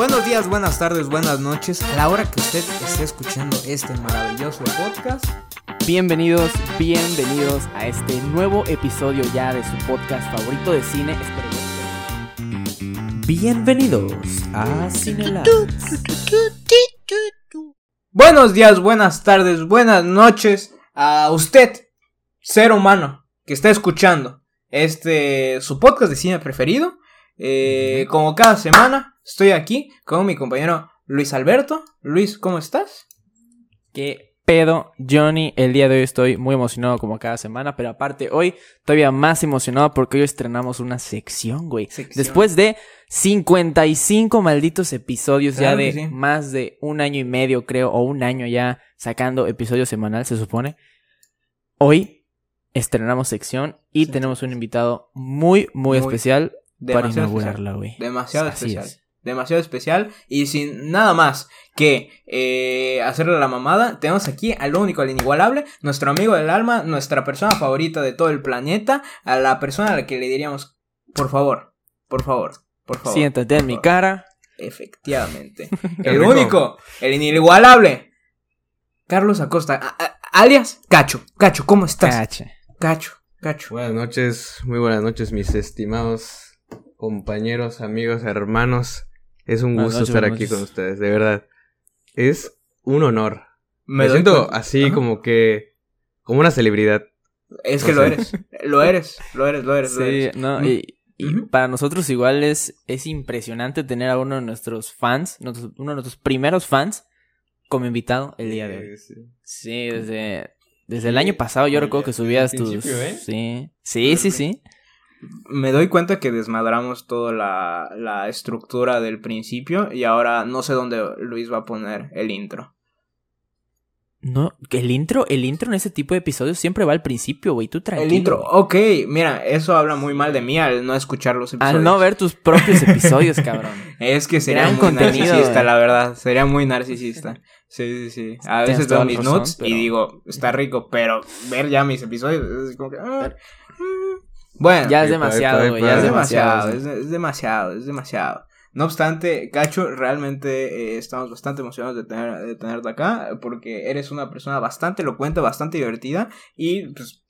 Buenos días, buenas tardes, buenas noches. A la hora que usted esté escuchando este maravilloso podcast. Bienvenidos, bienvenidos a este nuevo episodio ya de su podcast favorito de cine. Bienvenidos a Cinelab. Buenos días, buenas tardes, buenas noches a usted, ser humano, que está escuchando este su podcast de cine preferido. Eh, como cada semana, estoy aquí con mi compañero Luis Alberto. Luis, ¿cómo estás? ¿Qué pedo, Johnny? El día de hoy estoy muy emocionado como cada semana, pero aparte hoy todavía más emocionado porque hoy estrenamos una sección, güey. Sección. Después de 55 malditos episodios Claro ya de sí. más de un año y medio, creo, o un año ya sacando episodio semanal, se supone. Hoy estrenamos sección y Sí. tenemos un invitado muy, muy, Muy especial para inaugurarla, güey. Demasiado Así especial. es. Demasiado especial. Y sin nada más que eh, hacerle la mamada, tenemos aquí al único, al inigualable, nuestro amigo del alma, nuestra persona favorita de todo el planeta, a la persona a la que le diríamos, por favor, por favor, por favor. Siéntate en mi favor". cara. Efectivamente. El único, el inigualable, Carlos Acosta, a- a- alias Cacho. Cacho, ¿cómo estás? Cacha. Cacho, Cacho. Buenas noches, muy buenas noches, mis estimados compañeros, amigos, hermanos. Es un gusto noches, estar aquí con ustedes, de verdad. Es un honor. Me, siento cuenta- así Ajá. como que como una celebridad. Es que o lo eres, lo eres, lo eres, lo eres, lo Sí, eres. no, y, para nosotros igual es, es impresionante tener a uno de nuestros fans, uno de nuestros primeros fans, como invitado el día de hoy. Sí. Sí, desde, desde el año pasado yo recuerdo que subías tus... ¿eh? Sí, sí, sí, sí. Me doy cuenta que desmadramos toda la, la estructura del principio y ahora no sé dónde Luis va a poner el intro. No, el intro, el intro en ese tipo de episodios siempre va al principio, güey, tú tranquilo. el intro, ok, mira, eso habla muy mal de mí al no escuchar los episodios. Al no ver tus propios episodios, cabrón. Es que sería Gran muy narcisista, la verdad. Sería muy narcisista. Sí, sí, sí. A veces veo mis razón, nuts y digo, está rico, pero ver ya mis episodios es como que. ah. Bueno, Ya es demasiado, ya es demasiado, es, demasiado, es demasiado. No obstante, Cacho, realmente eh, estamos bastante emocionados de, tener, de tenerte acá, porque eres una persona bastante elocuente, bastante divertida, y pues,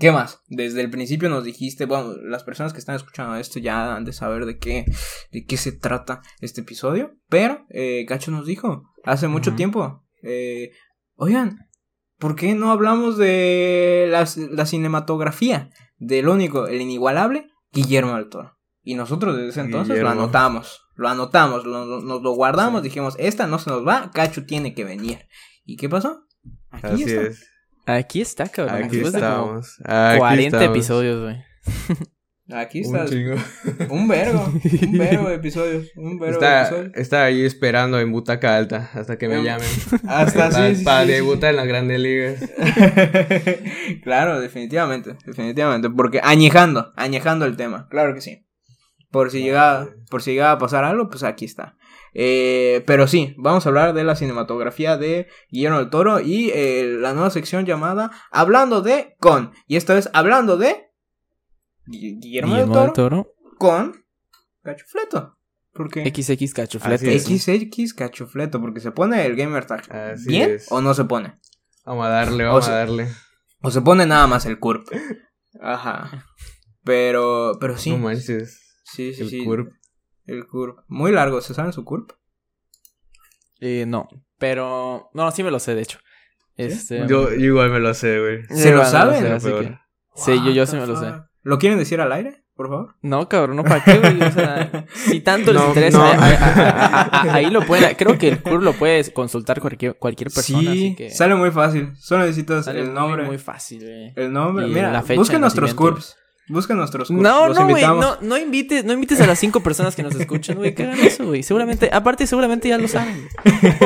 ¿qué más? Desde el principio nos dijiste, bueno, las personas que están escuchando esto ya han de saber de qué, de qué se trata este episodio, pero eh, Cacho nos dijo hace mucho tiempo, eh, oigan, ¿por qué no hablamos de la, la cinematografía del único, el inigualable, Guillermo del Toro? Y nosotros desde ese entonces Guillermo. lo anotamos, lo anotamos, lo- lo- nos lo guardamos, Sí. dijimos, esta no se nos va, Cacho tiene que venir. ¿Y qué pasó? Aquí Así está. es. Aquí está, cabrón. Aquí después de como estamos. Aquí 40 estamos. episodios, güey. Aquí Un está. chingo. Un vergo, un vergo de episodios, un vergo de Está, episodios. está ahí esperando en butaca alta hasta que me Em, llamen. Hasta para, sí, sí, para sí, sí. debutar en las grandes ligas. claro, definitivamente, definitivamente, porque añejando, añejando el tema, claro que sí. Por si llegaba, por si llegaba a pasar algo, pues aquí está. Eh, pero sí, vamos a hablar de la cinematografía de Guillermo del Toro y eh, la nueva sección llamada Hablando de con. Y esta vez hablando de Guillermo, Guillermo del del Toro Toro. con Cachufleto. Porque XX es. XX Cachufleto, porque se pone el gamer tag. Así ¿Bien es. o no se pone? Vamos a darle, vamos sea, a darle. O se pone nada más el curp. Ajá. Pero, pero sí. No manches. sí, sí, el sí. curp. El curp. Muy largo, ¿se saben su curp? Eh, no, pero... No, sí me lo sé, de hecho. Este... Yo, yo igual me lo sé, güey. ¿Se lo saben? sé, así Sí, yo, yo sí me lo sé. ¿Lo quieren decir al aire, por favor? No, cabrón, no, ¿para qué, güey? O sea, si tanto les No, interesa, no. a- a- a- a- ahí lo puede... Creo que el CUR lo puedes consultar cualquier, cualquier persona, sí, así que... sale muy fácil. Solo necesitas sale el muy, nombre. muy fácil, güey. El nombre. Y Mira, la fecha busquen nuestros curps. Busquen nuestros curps. No, Los no, güey, no, no invites, no invites a las cinco personas que nos escuchan, güey, que hagan eso, güey. Seguramente, aparte, seguramente ya lo saben.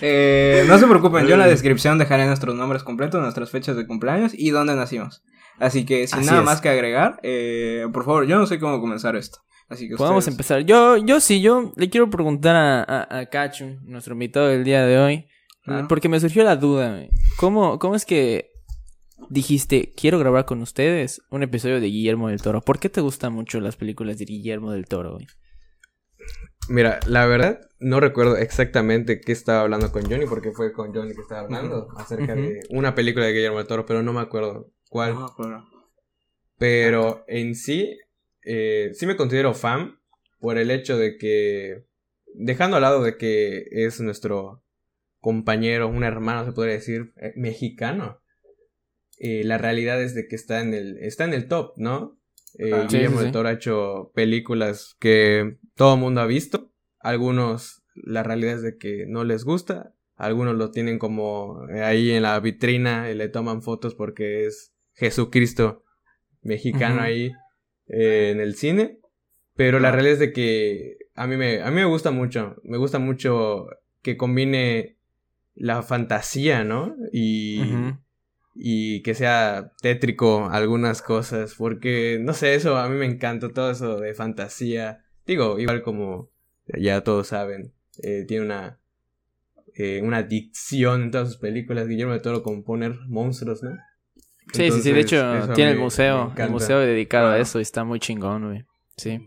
Eh, no se preocupen, yo en la descripción dejaré nuestros nombres completos, nuestras fechas de cumpleaños y dónde nacimos. Así que sin Así nada es. más que agregar, eh, por favor, yo no sé cómo comenzar esto. Así que Podemos ustedes- empezar. Yo, yo sí, yo le quiero preguntar a, a, a Cacho, nuestro invitado del día de hoy, Claro. porque me surgió la duda. ¿Cómo, ¿Cómo es que dijiste, quiero grabar con ustedes un episodio de Guillermo del Toro? ¿Por qué te gustan mucho las películas de Guillermo del Toro, güey? Mira, la verdad, no recuerdo exactamente qué estaba hablando con Johnny, porque fue con Johnny que estaba hablando acerca de una película de Guillermo del Toro, pero no me acuerdo cuál. No me acuerdo. Pero en sí, eh, sí me considero fan por el hecho de que, dejando al lado de que es nuestro compañero, un hermano, se podría decir, eh, mexicano, eh, la realidad es de que está en el, está en el top, ¿no? Eh. Sí, Guillermo sí, del. Toro ha hecho películas que todo el mundo ha visto, algunos la realidad es de que no les gusta, algunos lo tienen como ahí en la vitrina y le toman fotos porque es Jesucristo mexicano ahí eh, en el cine. Pero la realidad es de que a mí, me, a mí me gusta mucho. Me gusta mucho que combine la fantasía, ¿no? Y, y que sea tétrico algunas cosas. Porque, no sé, eso a mí me encanta. Todo eso de fantasía. Digo, igual como ya todos saben, eh, tiene una, eh, una adicción en todas sus películas. Guillermo de Toro con poner monstruos, ¿no? Sí, sí, sí. De hecho, tiene el museo. El museo dedicado a eso y está muy chingón, güey. Sí.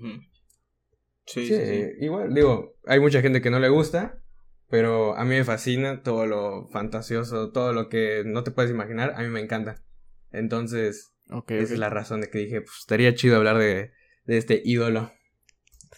Sí, Sí, sí, sí. igual, digo, hay mucha gente que no le gusta, pero a mí me fascina todo lo fantasioso, todo lo que no te puedes imaginar, a mí me encanta. Entonces, Ok, esa es la razón de que dije, pues estaría chido hablar de, de este ídolo.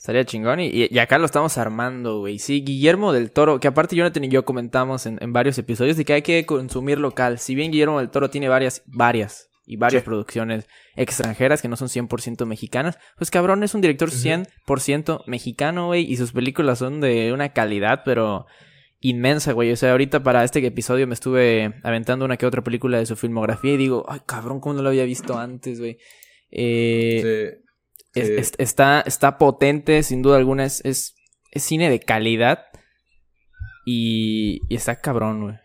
Estaría chingón y, y acá lo estamos armando, güey. Sí, Guillermo del Toro, que aparte Jonathan y yo comentamos en, en varios episodios de que hay que consumir local. Si bien Guillermo del Toro tiene varias, varias y varias Sí. producciones extranjeras que no son 100% mexicanas, pues cabrón, es un director Ujú. 100% mexicano, güey, y sus películas son de una calidad, pero inmensa, güey. O sea, ahorita para este episodio me estuve aventando una que otra película de su filmografía y digo, ay, cabrón, ¿cómo no lo había visto antes, güey? Eh, Sí, sí. es- está, está potente, sin duda alguna. Es, es, es cine de calidad. Y, y está cabrón, güey.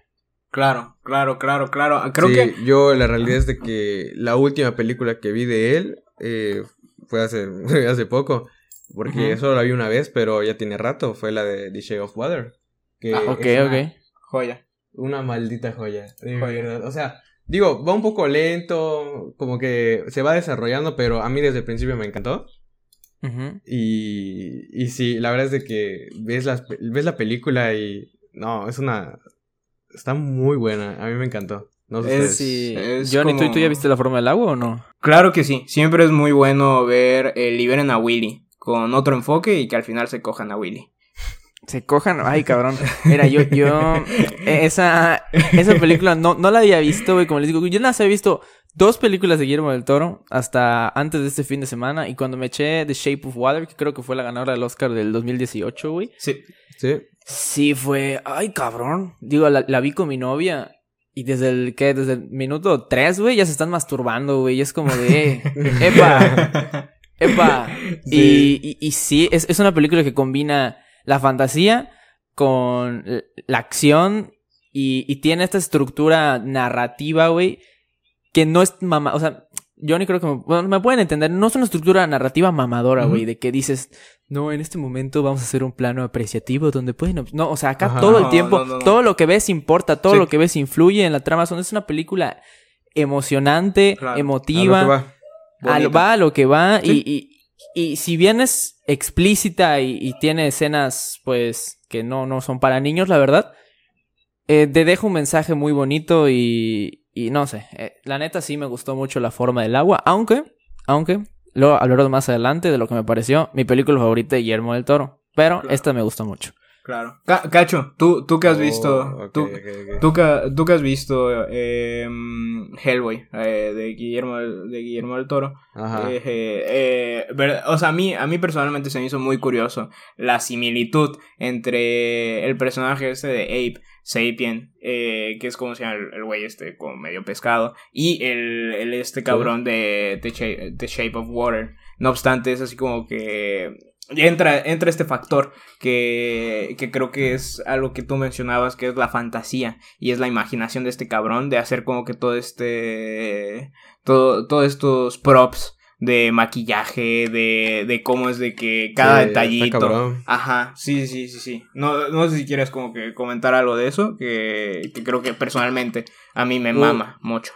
Claro, claro, claro, claro. Creo Sí, que. yo la realidad es de que la última película que vi de él eh, fue hace, hace poco, porque Ujú. solo la vi una vez, pero ya tiene rato, fue la de The Shape of Water. Que Ah, Ok, es una- ok. Joya. Una maldita joya, de Joya. verdad. O sea, digo, va un poco lento, como que se va desarrollando, pero a mí desde el principio me encantó. Y, y sí, la verdad es de que ves, las, ves la película y... No, es una... Está muy buena, a mí me encantó. No sé Es-. Sí. es Johnny, ¿tú, como- ¿tú ya viste la forma del agua o no? Claro que sí. Siempre es muy bueno ver eh, Liberen a Willy con otro enfoque y que al final se cojan a Willy. Se cojan. Ay, cabrón. Mira, yo, yo. Esa, esa película no, no la había visto, güey. Como les digo, yo más había visto dos películas de Guillermo del Toro hasta antes de este fin de semana. Y cuando me eché The Shape of Water, que creo que fue la ganadora del Oscar del 2018, güey. Sí. Sí. Sí, fue. Ay, cabrón. Digo, la, la vi con mi novia. Y desde el que, desde el minuto 3, güey, ya se están masturbando, güey. Y es como de. eh, ¡Epa! ¡Epa! Sí. Y, y, y sí, es, es una película que combina la fantasía con la acción. Y, y tiene esta estructura narrativa, güey. Que no es mamá. O sea, yo ni creo que me, bueno, me pueden entender. No es una estructura narrativa mamadora, güey. De que dices, no, en este momento vamos a hacer un plano apreciativo donde pueden... ob-". No, o sea, acá Ajá. todo el tiempo, no, no, no. todo lo que ves importa, todo Sí. lo que ves influye en la trama. Son, es una película emocionante, Claro. A lo emotiva, que va. a lo- Bonita. va a lo que va. Sí. Y, y, si bien es explícita y, y tiene escenas, pues, que no, no son para niños, la verdad, eh, te deja un mensaje muy bonito y, y no sé, eh, la neta sí me gustó mucho la forma del agua, aunque, aunque, luego hablaré más adelante de lo que me pareció mi película favorita de Guillermo del Toro, pero Claro. esta me gustó mucho. Claro. Ca- Cacho, tú, tú que has Oh, visto. ok, tú, tú que, tú que has visto eh, Hellboy eh, de Guillermo del- de Guillermo del Toro. Ajá. Eh, eh, eh, o sea, a mí, a mí personalmente se me hizo muy curioso la similitud entre el personaje este de Ape, Sapien, eh, que es como se llama el güey este como medio pescado, y el, el este cabrón de The Shape, The Shape of Water. No obstante, es así como que entra, entra este factor que, que creo que es algo que tú mencionabas, que es la fantasía y es la imaginación de este cabrón de hacer como que todo este todo, todos estos props de maquillaje, de, de cómo es de que cada Sí, detallito. Ajá, sí, sí, sí, sí. No, no sé si quieres como que comentar algo de eso, que, que creo que personalmente a mí me Uh. mama mucho.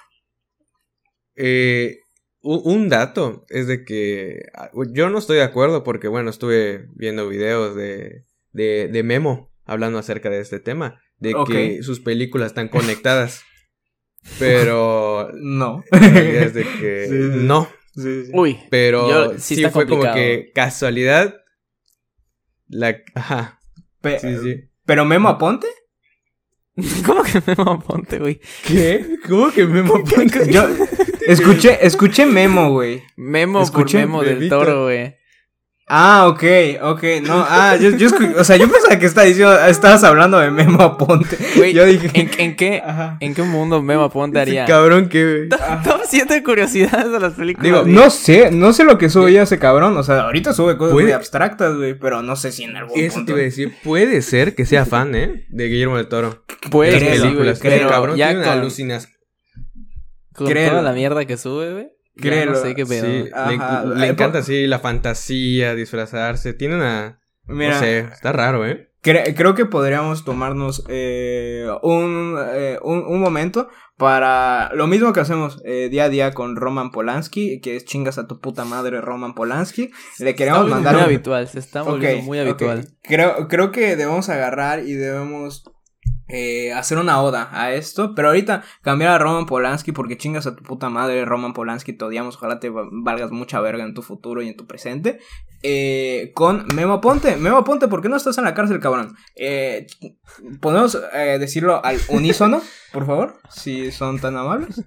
Eh, un, dato es de que ah, yo no estoy de acuerdo porque, bueno, estuve viendo videos de, de, de Memo hablando acerca de este tema, de que sus películas están conectadas. Pero No. es de que Sí, sí. no, Sí, sí. Uy, pero Yo- sí, fue como que casualidad. La, ajá, Pe- sí, sí. Pero Memo Aponte. ¿cómo que Memo Aponte, güey? ¿Qué? ¿Cómo que Memo Ponte? Yo escuché, escuché Memo, güey. Memo Escuché, por Memo del. Toro, güey. Ah, ok, ok. No, ah, yo, yo o sea, yo pensaba que estaba diciendo, estabas hablando de Memo Aponte. Güey, Yo dije. ¿en, en qué, Ajá. ¿En qué mundo Memo Aponte haría? Cabrón que... Top 7 curiosidades de las películas. Digo. No sé, no sé lo que sube ya ese cabrón. O sea, ahorita sube cosas Puede- muy abstractas, güey. Pero no sé si en algún Eso te iba a decir, puede ser que sea fan, ¿eh? De Guillermo del Toro. Puede las sí, güey, Ese cabrón ya tiene con, alucinación. Con Créelo. toda la mierda que sube, güey. Créelo, No sé qué pedo. Sí, le, Ajá. le encanta así la fantasía, disfrazarse. Tiene una... Mira, no sé, está raro, ¿eh? cre- creo que podríamos tomarnos eh, un, eh, un, un momento para lo mismo que hacemos eh, día a día con Roman Polanski, que es chingas a tu puta madre Roman Polanski. Le queremos Está mandar muy un, habitual, se está volviendo muy habitual. Creo, creo que debemos agarrar y debemos eh, hacer una oda a esto. Pero ahorita cambiar a Roman Polanski porque chingas a tu puta madre, Roman Polanski, te odiamos. Ojalá te va- valgas mucha verga en tu futuro y en tu presente. Eh, con Memo Ponte. Memo Ponte, ¿por qué no estás en la cárcel, cabrón? Eh, ¿Podemos eh, decirlo al unísono, por favor? Si son tan amables.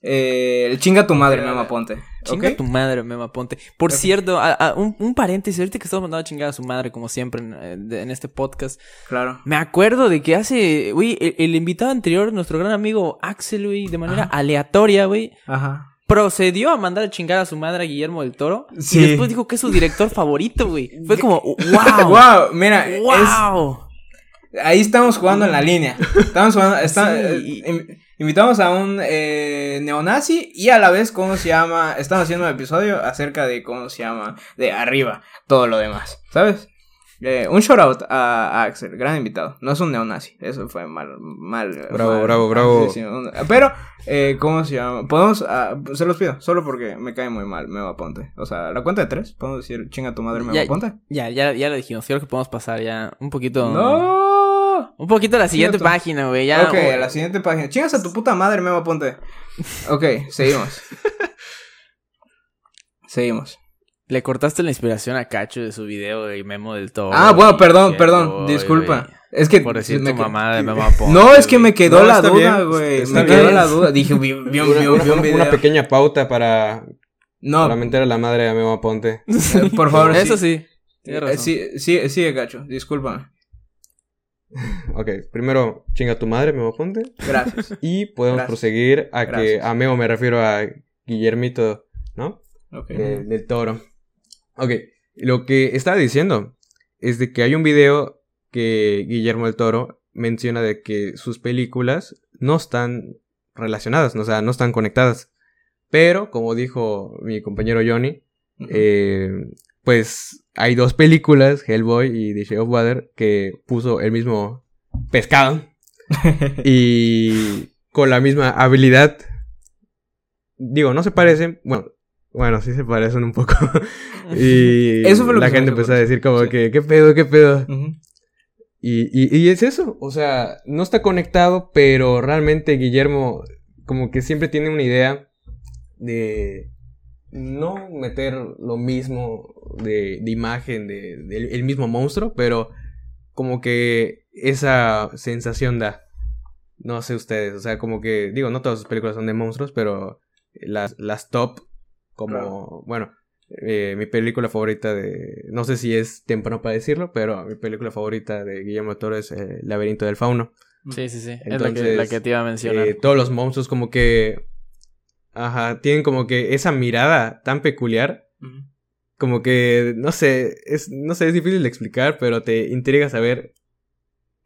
Eh, el chinga tu madre, Memo Ponte. Chinga ¿ok? tu madre, Memo Aponte. Por cierto, a- a- un, un paréntesis, ahorita que estamos mandando a chingar a su madre, como siempre en, eh, de- en este podcast. Claro. Me acuerdo de que hace, güey, el, el invitado anterior, nuestro gran amigo Axel, güey, de manera Ajá. aleatoria, güey, Ajá. procedió a mandar a chingar a su madre a Guillermo del Toro. Sí. Y después dijo que es su director favorito, güey. Fue como, wow. Wow, mira, es- wow. Ahí estamos jugando en la línea. Estamos jugando. está- Sí. eh, invitamos a un eh, neonazi y a la vez, ¿cómo se llama? Estamos haciendo un episodio acerca de cómo se llama. De arriba, todo lo demás. ¿Sabes? Eh, un shout out a, a Axel, gran invitado. No es un neonazi, eso fue mal. mal Bravo, mal- bravo, bravo. pero, eh, ¿cómo se llama? Podemos. ah, se los pido, solo porque me cae muy mal, Memo Ponte. O sea, la cuenta de tres, podemos decir chinga tu madre, Memo Ya, Ponte. ya, ya, ya lo dijimos. Creo que podemos pasar ya un poquito. ¡No! Un poquito a la siguiente Cierto. página, güey. Ya. ok, a la siguiente página. Chingas a tu puta madre, Memo Ponte. Ok, seguimos. seguimos. Le cortaste la inspiración a Cacho de su video de Memo del Toro. ah, bueno, perdón, perdón. disculpa. güey. Es que. Por decir me tu mamá de Memo Aponte. No, es que me quedó No, la duda, bien, güey. Me bien. quedó la duda. Dije, vi, vi, un- vi un- vi un Una, video. una pequeña pauta para, No, para meter a la madre de Memo Aponte. eh, por favor. Eso sí. sí. Tienes Eh, razón. Sí, sí, sigue, gacho. Discúlpame. Ok, primero, chinga tu madre, Memo Aponte. Gracias. Y podemos Gracias. proseguir a que a Memo me refiero a Guillermito, ¿no? Ok. De- del toro. Ok, lo que estaba diciendo es de que hay un video que Guillermo del Toro menciona de que sus películas no están relacionadas, o sea, no están conectadas. Pero, como dijo mi compañero Johnny, eh, pues hay dos películas, Hellboy y The Shape of Water, que puso el mismo pescado y con la misma habilidad. Digo, no se parecen, bueno, bueno, sí se parecen un poco. y Eso fue lo la gente empezó a decir como Sí. que, ¿qué pedo, qué pedo? Y, y es eso, o sea, no está conectado, pero realmente Guillermo como que siempre tiene una idea de no meter lo mismo de, de imagen de, del el mismo monstruo, pero como que esa sensación da. No sé ustedes, o sea, como que, digo, no todas sus películas son de monstruos, pero las, las top, como, Claro. bueno, eh, mi película favorita de, no sé si es temprano para decirlo, pero mi película favorita de Guillermo del Toro es eh, Laberinto del Fauno. Sí, sí, sí. es la que, la que te iba a mencionar. Eh, todos los monstruos como que, ajá, tienen como que esa mirada tan peculiar como que, no sé, es, no sé, es difícil de explicar, pero te intriga saber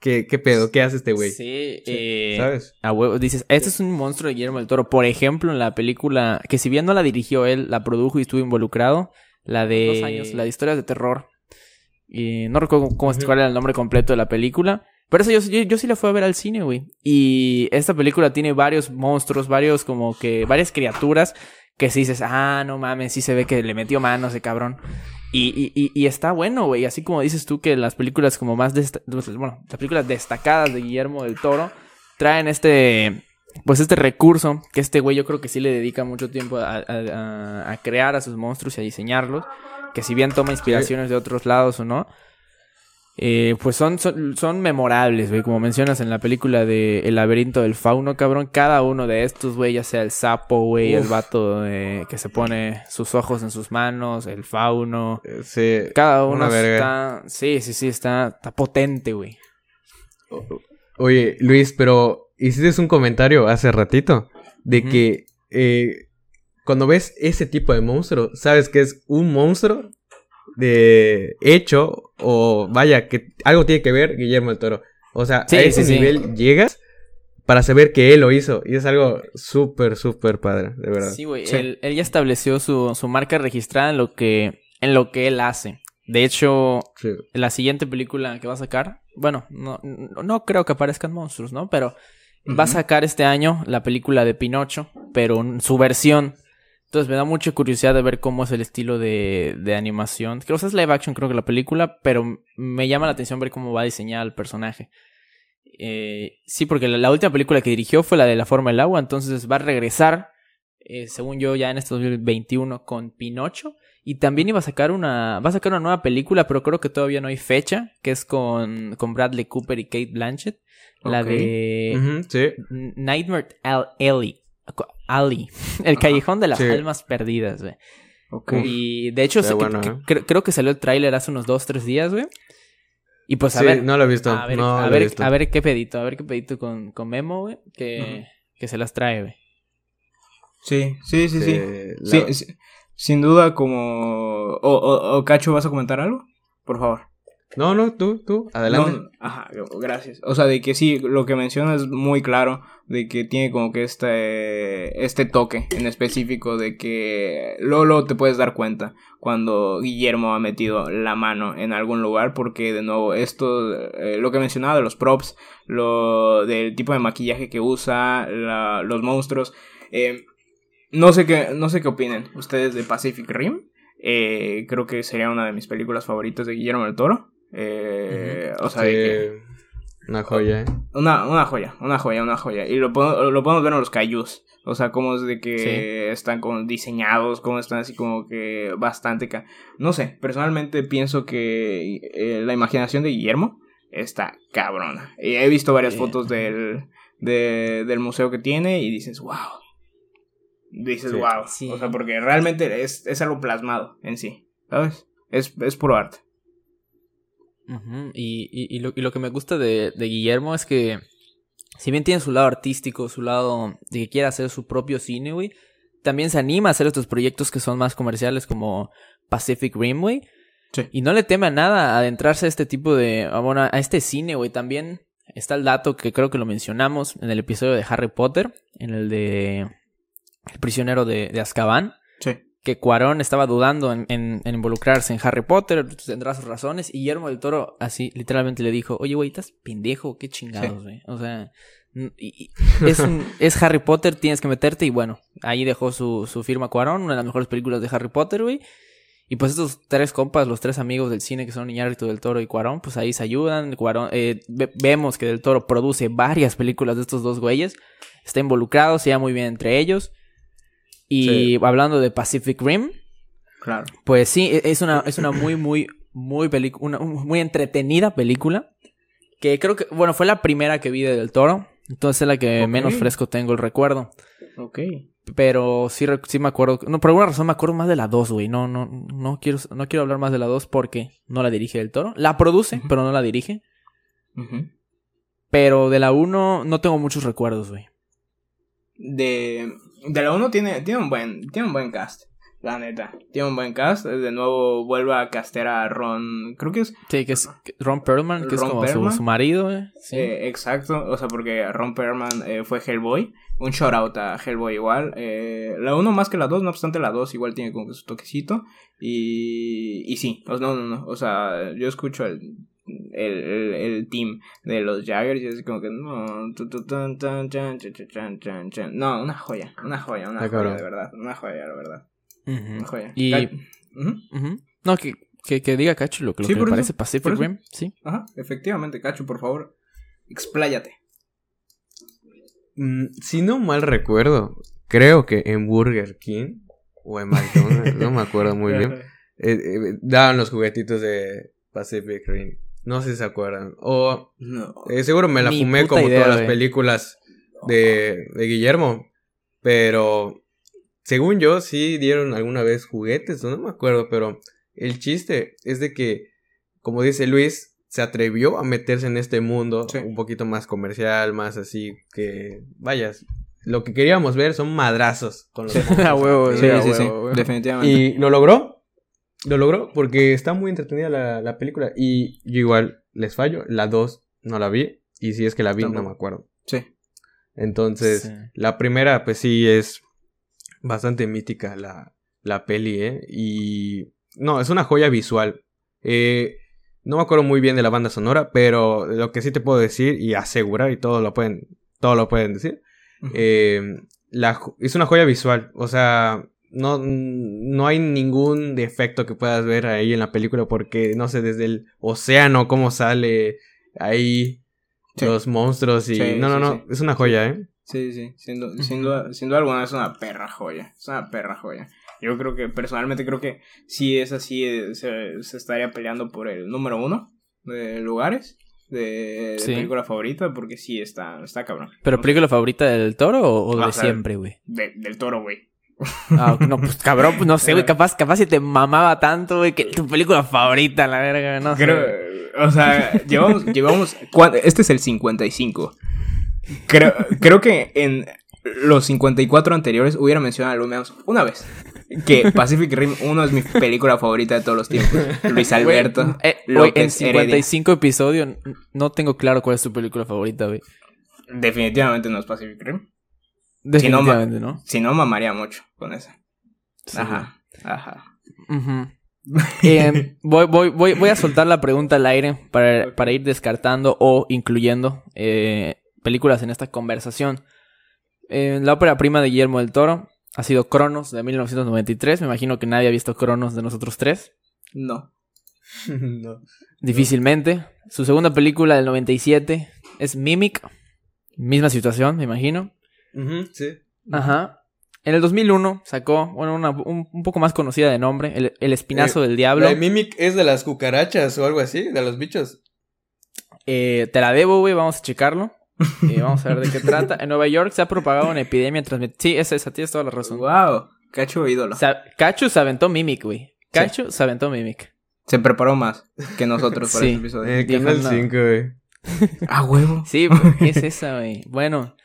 qué, qué pedo, qué hace este güey. Sí, eh, ¿Sabes? A huevo, dices, este es un monstruo de Guillermo del Toro. Por ejemplo, en la película, que si bien no la dirigió él, la produjo y estuvo involucrado, la de dos años, la de historias de terror. Y no recuerdo cómo, Ujú. cuál era el nombre completo de la película. Pero eso yo, yo, yo sí la fui a ver al cine, güey. Y esta película tiene varios monstruos, varios como que, varias criaturas que sí dices, ah, no mames, sí se ve que le metió mano ese cabrón. Y, y, y, está bueno, güey. Así como dices tú que las películas como más... Bueno, las películas destacadas de Guillermo del Toro traen este... Pues este recurso que este güey yo creo que sí le dedica mucho tiempo a, a crear a sus monstruos y a diseñarlos. Que si bien toma inspiraciones de otros lados o no, eh, pues son, son, memorables, güey. Como mencionas en la película de El laberinto del fauno, cabrón. Cada uno de estos, güey, ya sea el sapo, güey, el vato eh, que se pone sus ojos en sus manos, el fauno. Eh, sí. Cada uno está. Sí, sí, sí, está, está potente, güey. Oye, Luis, pero hiciste un comentario hace ratito de que cuando ves ese tipo de monstruo, sabes que es un monstruo de hecho o vaya que algo tiene que ver Guillermo el Toro. O sea, a ese nivel llegas para saber que él lo hizo y es algo súper súper padre, de verdad. Sí, güey, él, ya estableció su, marca registrada en lo que en lo que él hace. De hecho, la siguiente película que va a sacar, bueno, no, no creo que aparezcan monstruos, ¿no? Pero va a sacar este año la película de Pinocho, pero su versión entonces me da mucha curiosidad de ver cómo es el estilo de, de animación. Creo que es live action, creo que la película, pero me llama la atención ver cómo va a diseñar el personaje. Eh, sí, porque la, última película que dirigió fue la de La Forma del Agua, entonces va a regresar, eh, según yo, ya en este 2021 con Pinocho. Y también iba a sacar una, va a sacar una nueva película, pero creo que todavía no hay fecha, que es con, con Bradley Cooper y Kate Blanchett. La de Nightmare Alley. Ali, el callejón de las almas perdidas, güey. Y de hecho, ¿eh? creo que salió el tráiler hace unos dos, tres días, güey. Y pues a ver. No lo he visto. A ver, a, ver qué pedito, a ver qué pedito con, con Memo, güey. Que, que se las trae, güey. Sí, sí, sí, sí. Sin duda, como. O, o, Cacho, ¿vas a comentar algo? Por favor. No, no, tú, tú, adelante. ajá, gracias. O sea, de que sí, lo que mencionas es muy claro, de que tiene como que este, este toque en específico de que Lolo te puedes dar cuenta cuando Guillermo ha metido la mano en algún lugar, porque de nuevo, esto, eh, lo que mencionaba de los props, lo del tipo de maquillaje que usa, los monstruos, eh, no sé qué, no sé qué opinen ustedes de Pacific Rim. Eh, creo que sería una de mis películas favoritas de Guillermo del Toro. Eh, o sea, una joya, ¿eh? Una, una joya, una joya, una joya. Y lo, lo podemos ver en los cayús. O sea, como es de que están como diseñados, como están así como que bastante... No sé, personalmente pienso que eh, la imaginación de Guillermo está cabrona. Y he visto varias fotos del, del museo que tiene y dices, wow. Dices, wow. O sea, porque realmente es, es algo plasmado en sí, ¿sabes? Es, es puro arte y, y, lo, y, lo, que me gusta de, de, Guillermo es que, si bien tiene su lado artístico, su lado de que quiere hacer su propio cine, güey, también se anima a hacer estos proyectos que son más comerciales como Pacific Rim, güey. Y no le teme a nada adentrarse a este tipo de. A, bueno, a este cine, güey. También está el dato que creo que lo mencionamos en el episodio de Harry Potter, en el de. El prisionero de, de Azkaban. Sí que Cuarón estaba dudando en, involucrarse en Harry Potter, tendrá sus razones, y Guillermo del Toro así literalmente le dijo, oye, güey, estás pendejo, qué chingados, güey. O sea, es, es Harry Potter, tienes que meterte, y bueno, ahí dejó su, su firma Cuarón, una de las mejores películas de Harry Potter, güey. Y pues estos tres compas, los tres amigos del cine que son Iñárritu del Toro y Cuarón, pues ahí se ayudan. Cuarón, eh, vemos que del Toro produce varias películas de estos dos güeyes. Está involucrado, se lleva muy bien entre ellos. Y hablando de Pacific Rim, claro. pues sí, e-, es una, es una muy, muy, muy, una, muy entretenida película. Que creo que, bueno, fue la primera que vi de Del Toro. Entonces es la que menos fresco tengo el recuerdo. Ok. Pero sí, sí me acuerdo. No, por alguna razón me acuerdo más de la 2, güey. No, no, no quiero, no quiero hablar más de la 2 porque no la dirige Del Toro. La produce, pero no la dirige. Pero de la 1 no tengo muchos recuerdos, güey. De de la 1 tiene, tiene, un buen, tiene un buen cast. La neta. Tiene un buen cast. De nuevo vuelve a castear a Ron. Creo que es. Sí, que es Ron Perlman, que es como su, marido, eh. Sí. Eh, exacto. O sea, porque Ron Perlman eh, fue Hellboy. Un shout out a Hellboy igual. Eh, la 1 más que la 2, no obstante, la 2 igual tiene como que su toquecito. Y. Y sí. no, no, no. O sea, yo escucho el el, el, el team de los Jaggers y es como que no, tu, tu, tan, tan, chan, chan, chan, chan, chan, chan. no, una joya, una joya, una joya cabrón. de verdad, una joya de verdad, Ujú. una joya. Y- Ca- Ujú, Ujú. No, que, que, que diga Cacho lo que, lo Sí, que me eso, parece Pacific. Rim, sí. Ajá, efectivamente, Cacho, por favor, expláyate. Mm, si no mal recuerdo, creo que en Burger King o en McDonald's, no me acuerdo muy bien, eh, eh, daban los juguetitos de Pacific Rim. No sé si se acuerdan. O No. eh, seguro me la Ni fumé como idea, todas las películas de, de Guillermo. Pero según yo, sí dieron alguna vez juguetes, no me acuerdo, pero el chiste es de que, como dice Luis, se atrevió a meterse en este mundo Sí. un poquito más comercial, más así que, vayas, lo que queríamos ver son madrazos con los Sí. monstruos. A huevo, Sí, Sí, a sí, huevo, sí, a huevo. definitivamente. Y lo logró. Lo logró porque está muy entretenida la, la película. Y yo igual les fallo. La 2 no la vi. Y si es que la vi, no me acuerdo. Sí. Entonces, Sí. la primera, pues sí, es bastante mítica la, la peli, ¿eh? Y no, es una joya visual. Eh, no me acuerdo muy bien de la banda sonora, pero lo que sí te puedo decir y asegurar, y todos lo pueden, todos lo pueden decir, eh, la, es una joya visual. O sea, no, no hay ningún defecto que puedas ver ahí en la película porque, no sé, desde el océano, cómo sale ahí Sí. los monstruos y... Sí, no, no, sí, no, sí. es una joya, ¿eh? Sí, sí, sin, du- sin duda, sin duda alguna es una perra joya, es una perra joya. Yo creo que, personalmente creo que si es así, eh, se, se estaría peleando por el número uno de lugares de, de Sí. película favorita, porque sí, está, está cabrón. ¿Pero película favorita del toro o, o de Ajá. siempre, güey? De- del toro, güey. Ah, no, pues cabrón, pues no sé, güey. Capaz, capaz si te mamaba tanto, güey, que tu película favorita, la verga, no sé. Creo, o sea, llevamos, llevamos, ¿cuán- este es el 55. Creo, creo que en los 54 anteriores hubiera mencionado al menos una vez que Pacific Rim 1 es mi película favorita de todos los tiempos. Luis Alberto. eh, güey, en López Heredia. 55 episodios no tengo claro cuál es tu película favorita, güey. Definitivamente no es Pacific Rim. Definitivamente, ¿no? Si no, mamaría mucho con esa. Sí. Ajá, ajá. Eh, voy, voy, voy, voy a soltar la pregunta al aire para, para ir descartando o incluyendo eh, películas en esta conversación. Eh, la ópera prima de Guillermo del Toro ha sido Cronos de 1993. Me imagino que nadie ha visto Cronos de nosotros tres. No. no. Difícilmente. Su segunda película del 97 es Mimic. Misma situación, me imagino. Ujú, sí. Ajá. En el 2001 sacó, bueno, una un, un poco más conocida de nombre, El, El Espinazo del Diablo. La Mimic es de las cucarachas o algo así, de los bichos. Eh, te la debo, güey, vamos a checarlo. Y vamos a ver de qué trata. En Nueva York se ha propagado una epidemia transmitida. Sí, es esa, tienes toda la razón. Wow. Cacho ídolo. Cacho se aventó Mimic, güey. Cacho se aventó Mimic. Se preparó más que nosotros para Sí. este episodio. Eh, Dijo, Canal no. 5, güey. Ah, huevo. Sí, güey, es esa, güey. Bueno.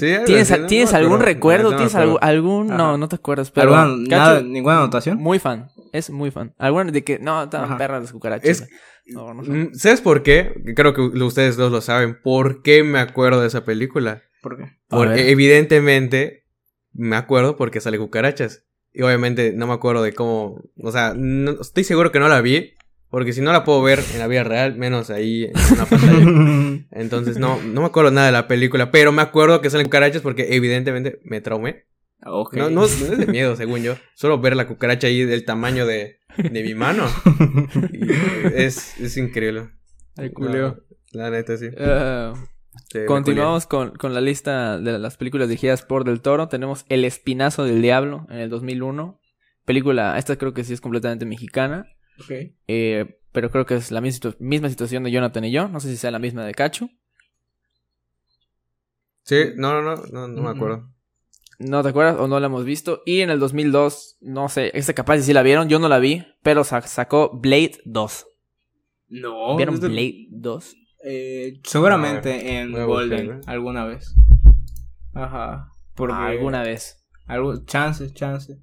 Sí, ¿Tienes, no ¿tienes algún acuerdo. recuerdo? No ¿Tienes algún, algún? No, no te acuerdas, pero... ¿Alguna, Cacho, nada, ¿Ninguna anotación? muy fan. Es muy fan. Alguna de que, no, estaban perras las cucarachas. Es-. No, no sé. Mm, ¿Sabes por qué? Creo que ustedes dos lo saben. ¿Por qué me acuerdo de esa película? ¿Por qué? A Por- ver. evidentemente, me acuerdo porque sale cucarachas. Y obviamente no me acuerdo de cómo. O sea, no- estoy seguro que no la vi. Porque si no la puedo ver en la vida real, menos ahí en una pantalla. Entonces no, no me acuerdo nada de la película. Pero me acuerdo que salen cucarachas porque evidentemente me traumé. No, no, no es de miedo, según yo. Solo ver la cucaracha ahí del tamaño de, de mi mano. Y es, es increíble. Ay, culeo. La, la neta, sí. Eh, Sí, Continuamos con, con la lista de las películas dirigidas por Del Toro. Tenemos El Espinazo del Diablo en el 2001. Película, esta creo que sí es completamente mexicana. Ok. eh, pero creo que es la misma, situ- misma situación de Jonathan y yo. No sé si sea la misma de Cacho. Sí, no, no, no, no, no me acuerdo. ¿No te acuerdas o no la hemos visto? Y en el 2002, no sé, esta capaz si sí la vieron. Yo no la vi, pero sa- sacó Blade 2. No. ¿Vieron de- Blade 2? Eh, seguramente en Golden, buscar, ¿eh? alguna vez. Ajá. Porque Alguna vez. Algo, chance, chance.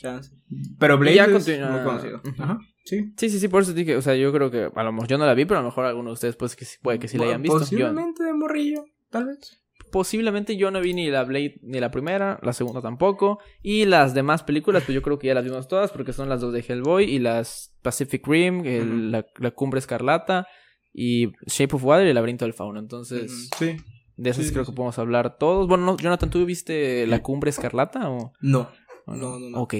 Chance. Pero Blade ya es muy conocido. Ajá. Sí. Sí, sí, sí, por eso dije, o sea, yo creo que a lo mejor yo no la vi, pero a lo mejor alguno de ustedes pues que sí- puede que sí la hayan visto. Yo- Posiblemente de morrillo, tal vez. posiblemente yo no vi ni la Blade ni la primera, la segunda tampoco. Y las demás películas, pues yo creo que ya las vimos todas, porque son las dos de Hellboy y las Pacific Rim, el- la, la Cumbre Escarlata y Shape of Water y El laberinto del fauno. Entonces, Sí. de esas Sí, creo sí, que podemos hablar todos. Bueno, no, Jonathan, ¿tú viste La Cumbre Escarlata o No. O No, no, no. Ok.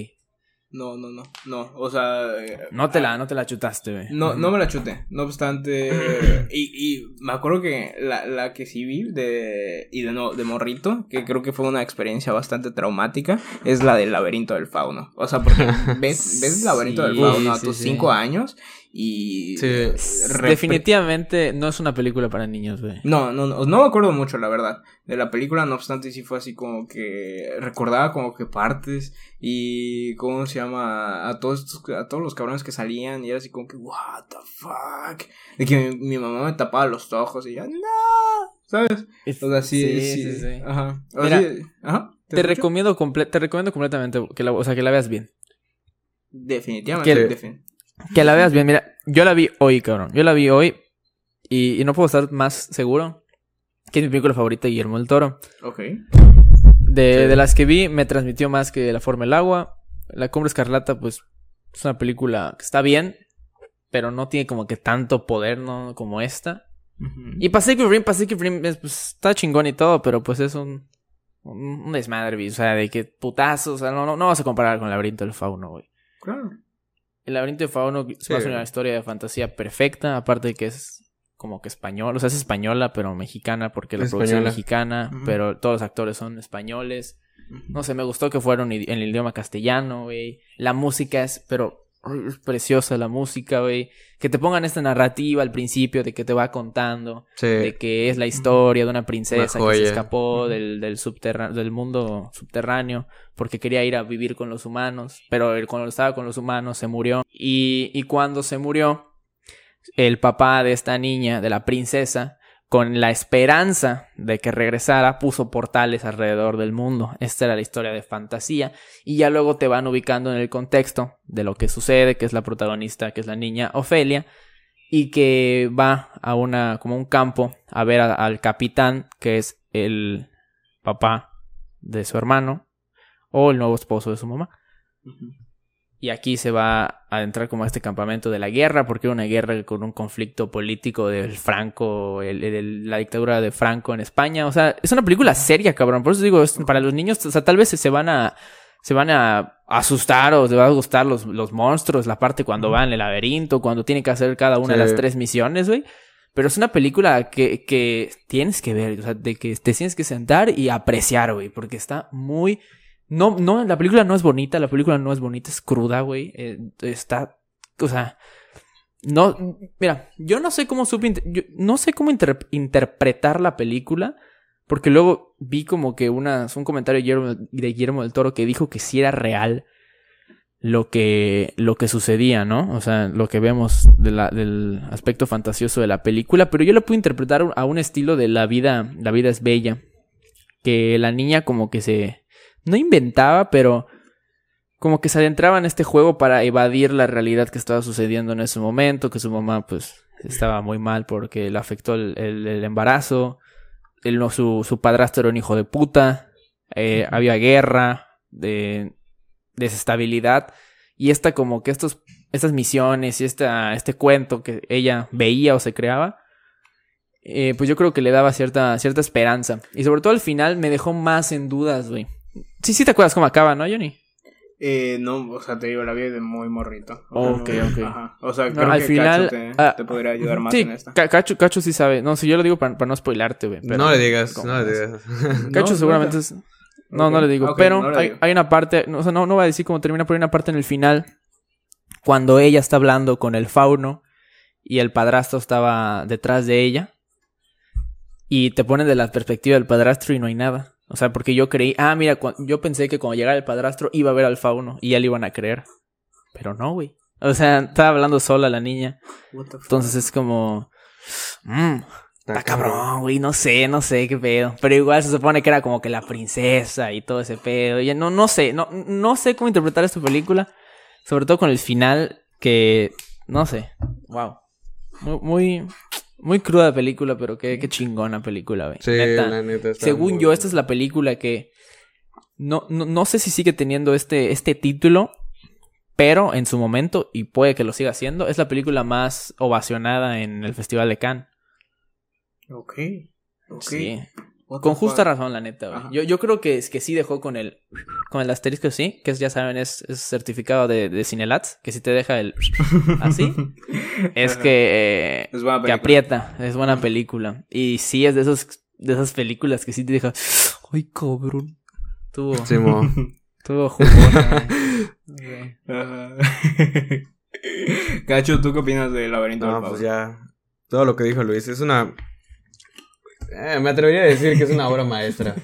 No, no, no. No. O sea. eh, No te la, no te la chutaste, güey. No, no me la chuté. No obstante. y, y me acuerdo que la, la que sí vi de. Y de no, de morrito, que creo que fue una experiencia bastante traumática, es la del laberinto del fauno. O sea, porque ves, ves el laberinto del Sí, fauno a sí, tus sí. cinco años y. Sí. eh, Definitivamente no es una película para niños, güey. No, no, no, no me acuerdo mucho, la verdad, de la película, no obstante, sí fue así como que recordaba como que partes y cómo se llama a todos estos, a todos los cabrones que salían y era así como que what the fuck, de que mi, mi mamá me tapaba los ojos y ya no, ¿sabes? O sea, sí, sí, ajá, o Mira, sí, ajá, Te, escucho? recomiendo comple- te recomiendo completamente que la, o sea, que la veas bien. definitivamente, que- defin- Que la veas bien. Mira, yo la vi hoy, cabrón. Yo la vi hoy y, y no puedo estar más seguro que es mi película favorita Guillermo del Toro. ok, De, Sí. de las que vi, me transmitió más que La Forma del Agua. La Cumbre Escarlata, pues, es una película que está bien, pero no tiene como que tanto poder, ¿no? Como esta. Y Pacific Rim, Pacific Rim, es, pues, está chingón y todo, pero pues es un, un, un desmadre. O sea, de que putazos, o sea, no, no, no vas a comparar con el laberinto del fauno, güey. claro, El laberinto del fauno se Sí. una historia de fantasía perfecta, aparte de que es como que español, o sea, es española, pero mexicana, porque la Es producción es mexicana, pero todos los actores son españoles. No sé, me gustó que fueron en el idioma castellano, güey. La música es, pero es preciosa la música, güey. Que te pongan esta narrativa al principio de que te va contando, Sí. de que es la historia de una princesa que se escapó del, del mundo subterráneo porque quería ir a vivir con los humanos, pero él cuando estaba con los humanos se murió. Y, y cuando se murió, el papá de esta niña, de la princesa, con la esperanza de que regresara, puso portales alrededor del mundo. Esta era la historia de fantasía. Y ya luego te van ubicando en el contexto de lo que sucede, que es la protagonista, que es la niña Ofelia, y que va a una, como un campo, a ver al capitán, que es el papá de su hermano, o el nuevo esposo de su mamá. Y aquí se va a entrar como a este campamento de la guerra, porque era una guerra con un conflicto político del Franco, el, el- la dictadura de Franco en España. O sea, es una película seria, cabrón. Por eso digo, es para los niños, o sea, tal vez se van a, se van a asustar o les va a gustar los, los monstruos, la parte cuando va en el laberinto, cuando tiene que hacer cada una de las tres misiones, güey. Pero es una película que, que tienes que ver, o sea, de que te tienes que sentar y apreciar, güey, porque está muy... No, no, la película no es bonita, la película no es bonita, es cruda, güey. eh, está, o sea, no, mira, yo no sé cómo supe, yo no sé cómo inter- interpretar la película, porque luego vi como que unas, un comentario de Guillermo, de Guillermo del Toro que dijo que sí era real lo que, lo que sucedía, ¿no? O sea, lo que vemos del aspecto fantasioso de la película, pero yo lo pude interpretar a un estilo de la vida, la vida es bella, que la niña como que se, no inventaba, pero como que se adentraba en este juego para evadir la realidad que estaba sucediendo en ese momento, que su mamá pues estaba muy mal porque le afectó el, el- el embarazo, él no, su, su padrastro era un hijo de puta, eh, había guerra, de desestabilidad, y esta como que estos, estas misiones y esta, este cuento que ella veía o se creaba, eh, pues yo creo que le daba cierta, cierta esperanza. Y sobre todo al final me dejó más en dudas, güey. Sí, sí te acuerdas cómo acaba, ¿no, Johnny? Eh, no, o sea, te digo, la vi de muy morrito. Ok, no, ok. Ajá. O sea, No, creo al que final, Cacho te, ah, te podría ayudar más sí, en esta. Ca- Cacho, Cacho sí sabe. No, si yo lo digo para, para no spoilarte, güey. pero- no le digas, ¿cómo no le. Cacho No, seguramente neta. es... No, no le digo. pero no le hay, digo. hay una parte... no, O sea, no, no va a decir cómo termina, pero hay una parte en el final cuando ella está hablando con el fauno y el padrastro estaba detrás de ella y te ponen de la perspectiva del padrastro y no hay nada. O sea, porque yo creí... Ah, mira, yo pensé que cuando llegara el padrastro iba a ver al fauno y ya le iban a creer. Pero no, güey. O sea, estaba hablando sola la niña. Entonces es como... mm, Está cabrón, güey, no sé, no sé qué pedo. Pero igual se supone que era como que la princesa y todo ese pedo. Y no, no sé, no, no sé cómo interpretar esta película. Sobre todo con el final que, no sé, wow. Muy, muy, muy cruda película, pero qué, qué chingona película, güey. Sí, Neta. la neta está Según muy yo, esta es la película que... No, no, no sé si sigue teniendo este, este título, pero en su momento, y puede que lo siga haciendo, es la película más ovacionada en el Festival de Cannes. Ok. Ok. Sí. Con justa razón, la neta, güey. Yo, yo creo que, es que sí dejó con el con el asterisco, sí, que es, ya saben, es, es certificado de, de Cinelats, que si te deja el así, es que, eh, Es que aprieta, es buena película. Y sí es de esos de esas películas que sí te deja, ay, cabrón. Tuvo, Simo. tuvo. Cacho, ¿tú qué opinas del laberinto del No, pues ya. Todo lo que dijo Luis es una. Eh, me atrevería a decir que es una obra maestra.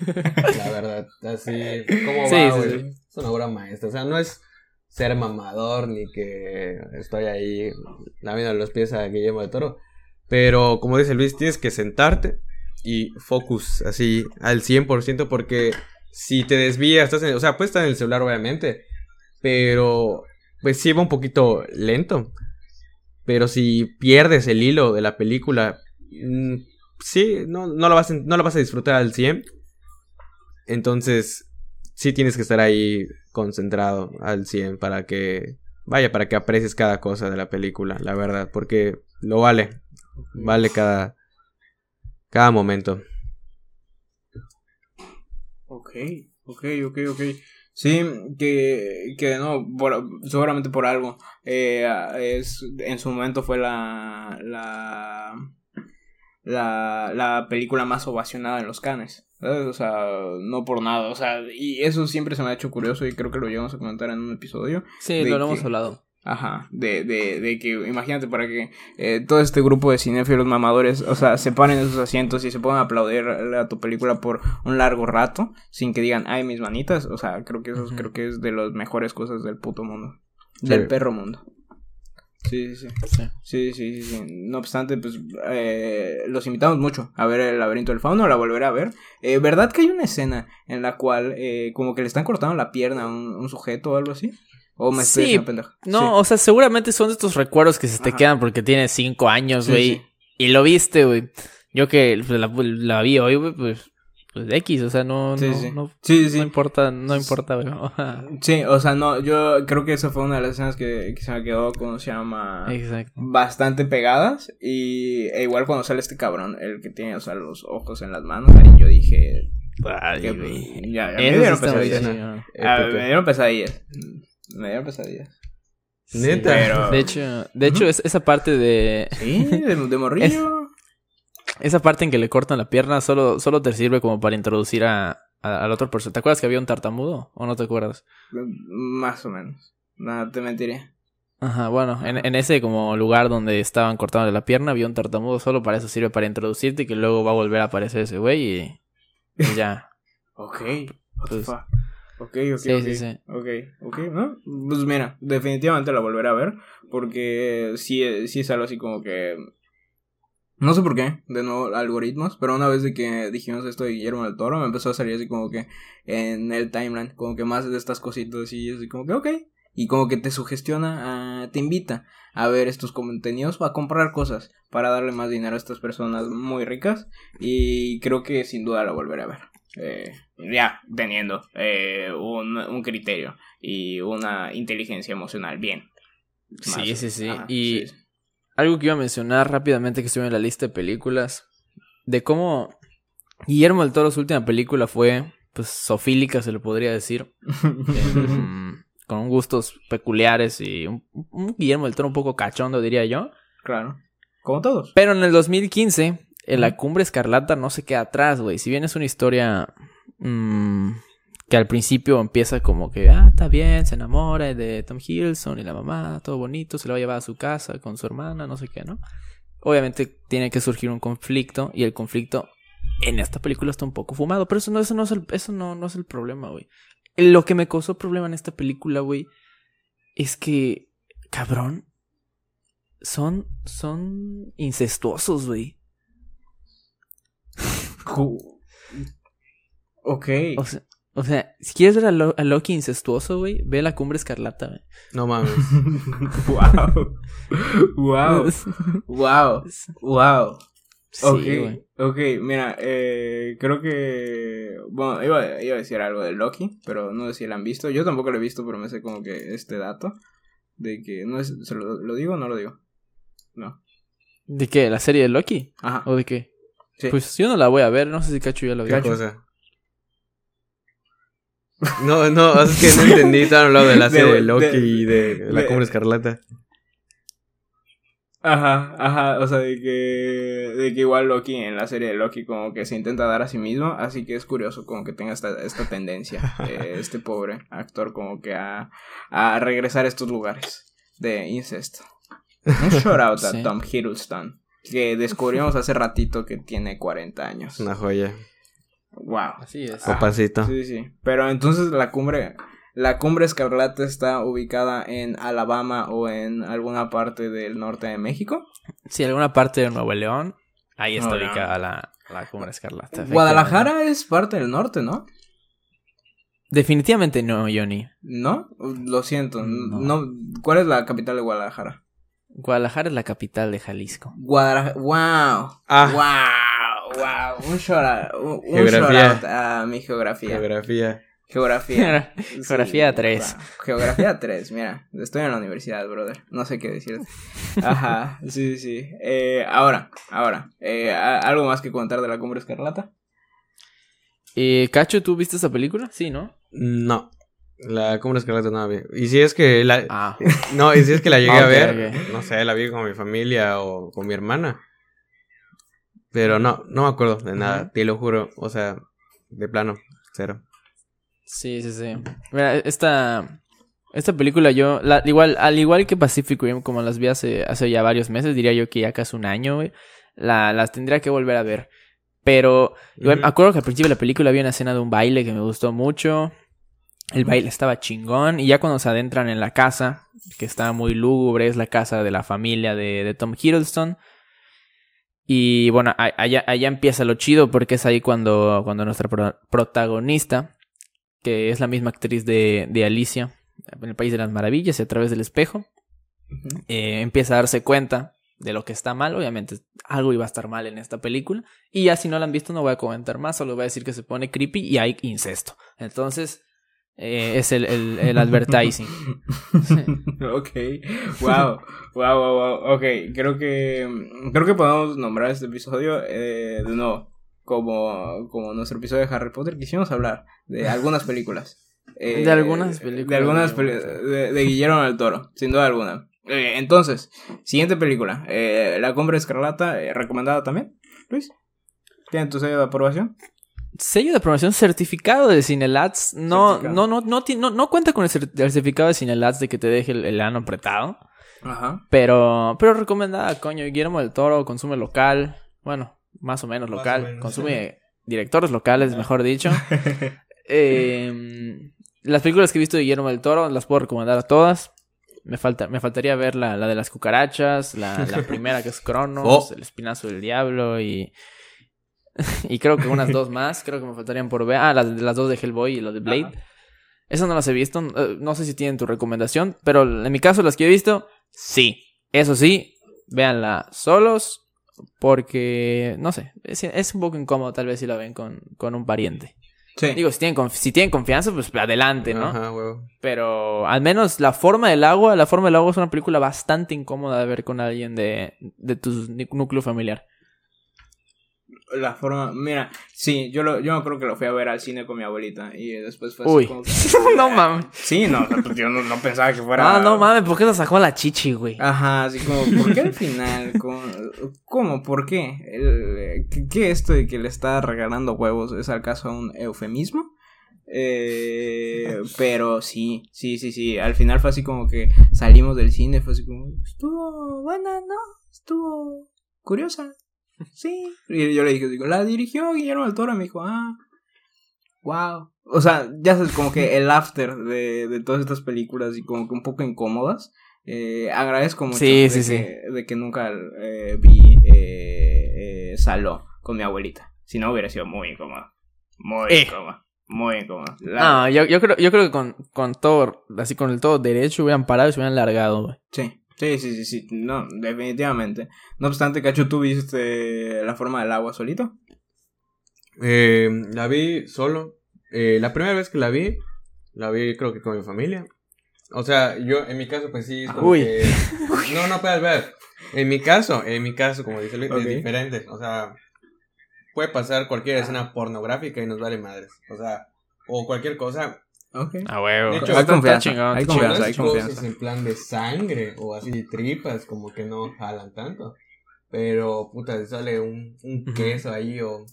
la verdad. Así. ¿Cómo Sí, va, sí, sí. Es una obra maestra. O sea, no es ser mamador ni que estoy ahí lamiendo los pies a Guillermo de Toro. Pero, como dice Luis, tienes que sentarte y focus así al 100% porque si te desvías, estás en- o sea, puedes estar en el celular obviamente, pero pues sí va un poquito lento. Pero si pierdes el hilo de la película, mm, sí, no, no, lo vas a, no lo vas a disfrutar al 100. Entonces, sí tienes que estar ahí concentrado al 100 para que, vaya, para que aprecies cada cosa de la película, la verdad, porque lo vale, vale cada, cada momento. Ok, ok, ok, ok. Sí, que, que no, por- seguramente por algo. Eh, es, en su momento fue la, la, la, la película más ovacionada en los Cannes. ¿sabes? O sea, no por nada. O sea, y eso siempre se me ha hecho curioso y creo que lo llegamos a comentar en un episodio. Sí, De lo, lo hemos hablado. Ajá, de, de, de que imagínate para que eh, todo este grupo de cinéfilos mamadores, o sea, se paren en sus asientos y se a aplaudir a tu película por un largo rato sin que digan, ay, mis manitas, o sea, creo que eso creo que es de las mejores cosas del puto mundo, Sí. del perro mundo. Sí, sí, sí. Sí. Sí, sí. No obstante, pues eh, los invitamos mucho a ver el laberinto del fauno, la volveré a ver. Eh, ¿Verdad que hay una escena en la cual eh, como que le están cortando la pierna a un, un sujeto o algo así? ¿O me Sí, pendejo? No, Sí. o sea, seguramente son de estos recuerdos que se te Ajá. quedan porque tienes cinco años, güey. sí. Y lo viste, güey. Yo que pues, la, la vi hoy, güey, pues, pues X, o sea, no, Sí, no, sí. no, Sí, sí. no importa, no importa. Ajá. Sí, o sea, no, yo creo que esa fue una de las escenas que, que se me quedó, como se llama, Exacto. bastante pegadas. Y e igual cuando sale este cabrón, el que tiene, o sea, los ojos en las manos, ahí yo dije, Ay, que, güey. ya, ya me dieron pesadillas. me dieron pesadillas. Me dieron pesadillas. Neta. Pero- De hecho, de hecho es, esa parte de Sí, de, de morrillo. esa parte en que le cortan la pierna solo solo te sirve como para introducir a, a- al otro personaje. ¿Te acuerdas que había un tartamudo o no te acuerdas? Más o menos. No, te mentiré. Ajá, bueno, en, en ese como lugar donde estaban cortándole la pierna había un tartamudo, solo para eso sirve para introducirte y que luego va a volver a aparecer ese güey y, y ya. Ok. Pues-? Ok, ok, Sí, ok. sí, sí. Ok, ok, ¿no? Pues mira, definitivamente la volveré a ver. Porque sí, sí es algo así como que. No sé por qué, de nuevo, algoritmos. Pero una vez de que dijimos esto de Guillermo del Toro, me empezó a salir así como que en el timeline, como que más de estas cositas y así como que, ok. Y como que te sugestiona, a- te invita a ver estos contenidos o a comprar cosas para darle más dinero a estas personas muy ricas. Y creo que sin duda la volveré a ver. Eh, ya teniendo eh, un, un criterio y una inteligencia emocional bien. Sí, sí, sí. Ajá, Y sí, sí. Algo que iba a mencionar rápidamente que estuvo en la lista de películas, de cómo Guillermo del Toro su última película fue, pues, sofílica se le podría decir, con gustos peculiares y un, un Guillermo del Toro un poco cachondo diría yo. claro. Como todos. Pero en el 2015, en la Cumbre Escarlata no se queda atrás, güey. Si bien es una historia mm, que al principio empieza como que, ah, está bien, se enamora de Tom Hiddleston y la mamá, todo bonito, se la va a llevar a su casa con su hermana, no sé qué, ¿no? Obviamente tiene que surgir un conflicto y el conflicto en esta película está un poco fumado, pero eso no, eso no, es, el, eso no, no es el problema, güey. Lo que me causó problema en esta película, güey, es que, cabrón, son, son incestuosos, güey. Ok. O sea, o sea, si quieres ver a, Lo- a Loki incestuoso, güey, ve la cumbre escarlata, güey. No mames. wow. wow. Wow. Wow. Sí, ok, güey. ok, mira, eh, creo que, bueno, iba, iba a decir algo de Loki, pero no sé si la han visto, yo tampoco lo he visto, pero me sé como que este dato, De que, no es, ¿se lo, lo digo o no lo digo? No. ¿De qué? ¿La serie de Loki? Ajá. ¿O de qué? Sí. Pues yo no la voy a ver, no sé si Cacho ya ¿Qué vio. cosa? No, no, es que no entendí. Estaban hablando de la serie de, de- Loki y de la cumbre escarlata. Ajá, ajá, o sea, de que, de que igual Loki en la serie de Loki como que se intenta dar a sí mismo, así que es curioso como que tenga esta, esta tendencia, eh, este pobre actor como que a, a regresar a estos lugares de incesto. Un shout out a Sí. Tom Hiddleston, que descubrimos hace ratito que tiene 40 años. Una joya. Wow. Así es. Ah, Papacito. Sí, sí. Pero entonces la cumbre, la cumbre escarlata está ubicada en Alabama o en alguna parte del norte de México. Si alguna parte de Nuevo León, ahí está ubicada la, la cumbre escarlata. Guadalajara es parte del norte, ¿no? Definitivamente no, Johnny. ¿No? Lo siento. No. No. ¿Cuál es la capital de Guadalajara? Guadalajara es la capital de Jalisco. Guadalajara. ¡Wow! Ah, ¡Wow! ¡Wow! Un shout out, un, un shout a mi geografía. geografía. Geografía. Geografía Sí, 3. wow. Geografía 3, mira. Estoy en la universidad, brother. No sé qué decir. Ajá, sí, sí, sí. Eh, ahora, ahora. eh, ¿a- ¿Algo más que contar de la cumbre escarlata? Eh, Cacho, ¿tú viste esa película? Sí, ¿no? No. La cumbre escarlata no la vi. Y si es que la. Ah, No, y si es que la llegué Ok, a ver. No sé, la vi con mi familia o con mi hermana. Pero no, no me acuerdo de nada, te lo juro. O sea, de plano, cero. sí, sí, sí. Mira, esta, esta película yo, la- igual, al igual que Pacific Rim, como las vi hace, hace ya varios meses, diría yo que ya casi un año, güey, la, las tendría que volver a ver. Pero, igual, me acuerdo que al principio de la película había una escena de un baile que me gustó mucho. El baile estaba chingón. Y ya cuando se adentran en la casa, que está muy lúgubre, es la casa de la familia de, de Tom Hiddleston. Y bueno, allá, allá empieza lo chido porque es ahí cuando, cuando nuestra pro- protagonista, que es la misma actriz de, de Alicia, en el País de las Maravillas y a través del espejo, eh, empieza a darse cuenta de lo que está mal. Obviamente, algo iba a estar mal en esta película. Y ya si no la han visto, no voy a comentar más, solo voy a decir que se pone creepy y hay incesto. Entonces, eh, es el, el, el advertising. ok, wow, wow, wow, wow, ok, creo que, creo que podemos nombrar este episodio eh, de nuevo, como, como nuestro episodio de Harry Potter, quisimos hablar de algunas películas. Eh, De algunas películas, De algunas sí. de, de Guillermo del Toro, sin duda alguna. Eh, entonces, siguiente película, eh, La Cumbre Escarlata, eh, recomendada también, Luis. ¿Tiene tu sello de aprobación? Sello de promoción certificado de Cinelats. No, no, no, no, no, no cuenta con el cer- el certificado de Cinelats de que te deje el, el ano apretado. Ajá. Pero, pero recomendada, coño. Guillermo del Toro consume local. Bueno, más o menos local. o menos. Consume directores locales, mejor dicho. Eh, las películas que he visto de Guillermo del Toro las puedo recomendar a todas. Me, falta, me faltaría ver la, la de las cucarachas, la, la primera que es Cronos, Oh. El Espinazo del Diablo y... y creo que unas dos más, creo que me faltarían por ver. Ah, las, las dos de Hellboy y la de Blade. Ajá. Esas no las he visto, eh, no sé si tienen tu recomendación, pero en mi caso las que he visto, sí. Eso sí, véanla solos, porque, no sé, es, es un poco incómodo tal vez si la ven con, con un pariente. Sí. Digo, si tienen, si tienen confianza, pues adelante, ¿no? Ajá, huevo. Pero al menos La Forma del Agua, La Forma del Agua es una película bastante incómoda de ver con alguien de, de tu núcleo familiar. La forma, mira, sí, yo lo, yo acuerdo que lo fui a ver al cine con mi abuelita y después fue así Uy. como que- no mames. Sí, no, pues yo no, no pensaba que fuera. Ah, no mames, ¿por qué se sacó la chichi, güey? Ajá, así como, ¿por qué al final? ¿Cómo? cómo? ¿Por ¿qué, qué esto de que le está regalando huevos es al caso un eufemismo? Eh, pero sí, sí, sí, sí. Al final fue así como que salimos del cine, fue así como, estuvo buena, ¿no? Estuvo curiosa. Sí. Y yo le dije, digo, la dirigió Guillermo del Toro, y me dijo, ah, wow. O sea, ya sabes, como que el after de, de todas estas películas y como que un poco incómodas. Eh, agradezco mucho Sí, de, sí, que, sí. de que nunca eh, vi eh, eh, Saló con mi abuelita. Si no, hubiera sido muy incómodo. Muy Eh. incómodo. Muy incómodo. La- No, yo, yo creo, yo creo que con, con todo, así con el todo derecho hubieran parado y se hubieran largado, güey. Sí, sí, sí, sí, sí. No, definitivamente. No obstante, Cacho, ¿tú viste la forma del agua solito? Eh, la vi solo. Eh, la primera vez que la vi, la vi creo que con mi familia. O sea, yo en mi caso, pues sí, como Uy. que- No, no puedes ver. En mi caso, en mi caso, como dice Luis, es diferente. O sea, puede pasar cualquier escena pornográfica y nos vale madres. O sea, o cualquier cosa. Ok. A huevo. De hecho, hay confianza, chingón, hay confianza, hay confianza. en plan de sangre o así tripas, como que no jalan tanto. Pero, puta, si sale un, un queso ahí o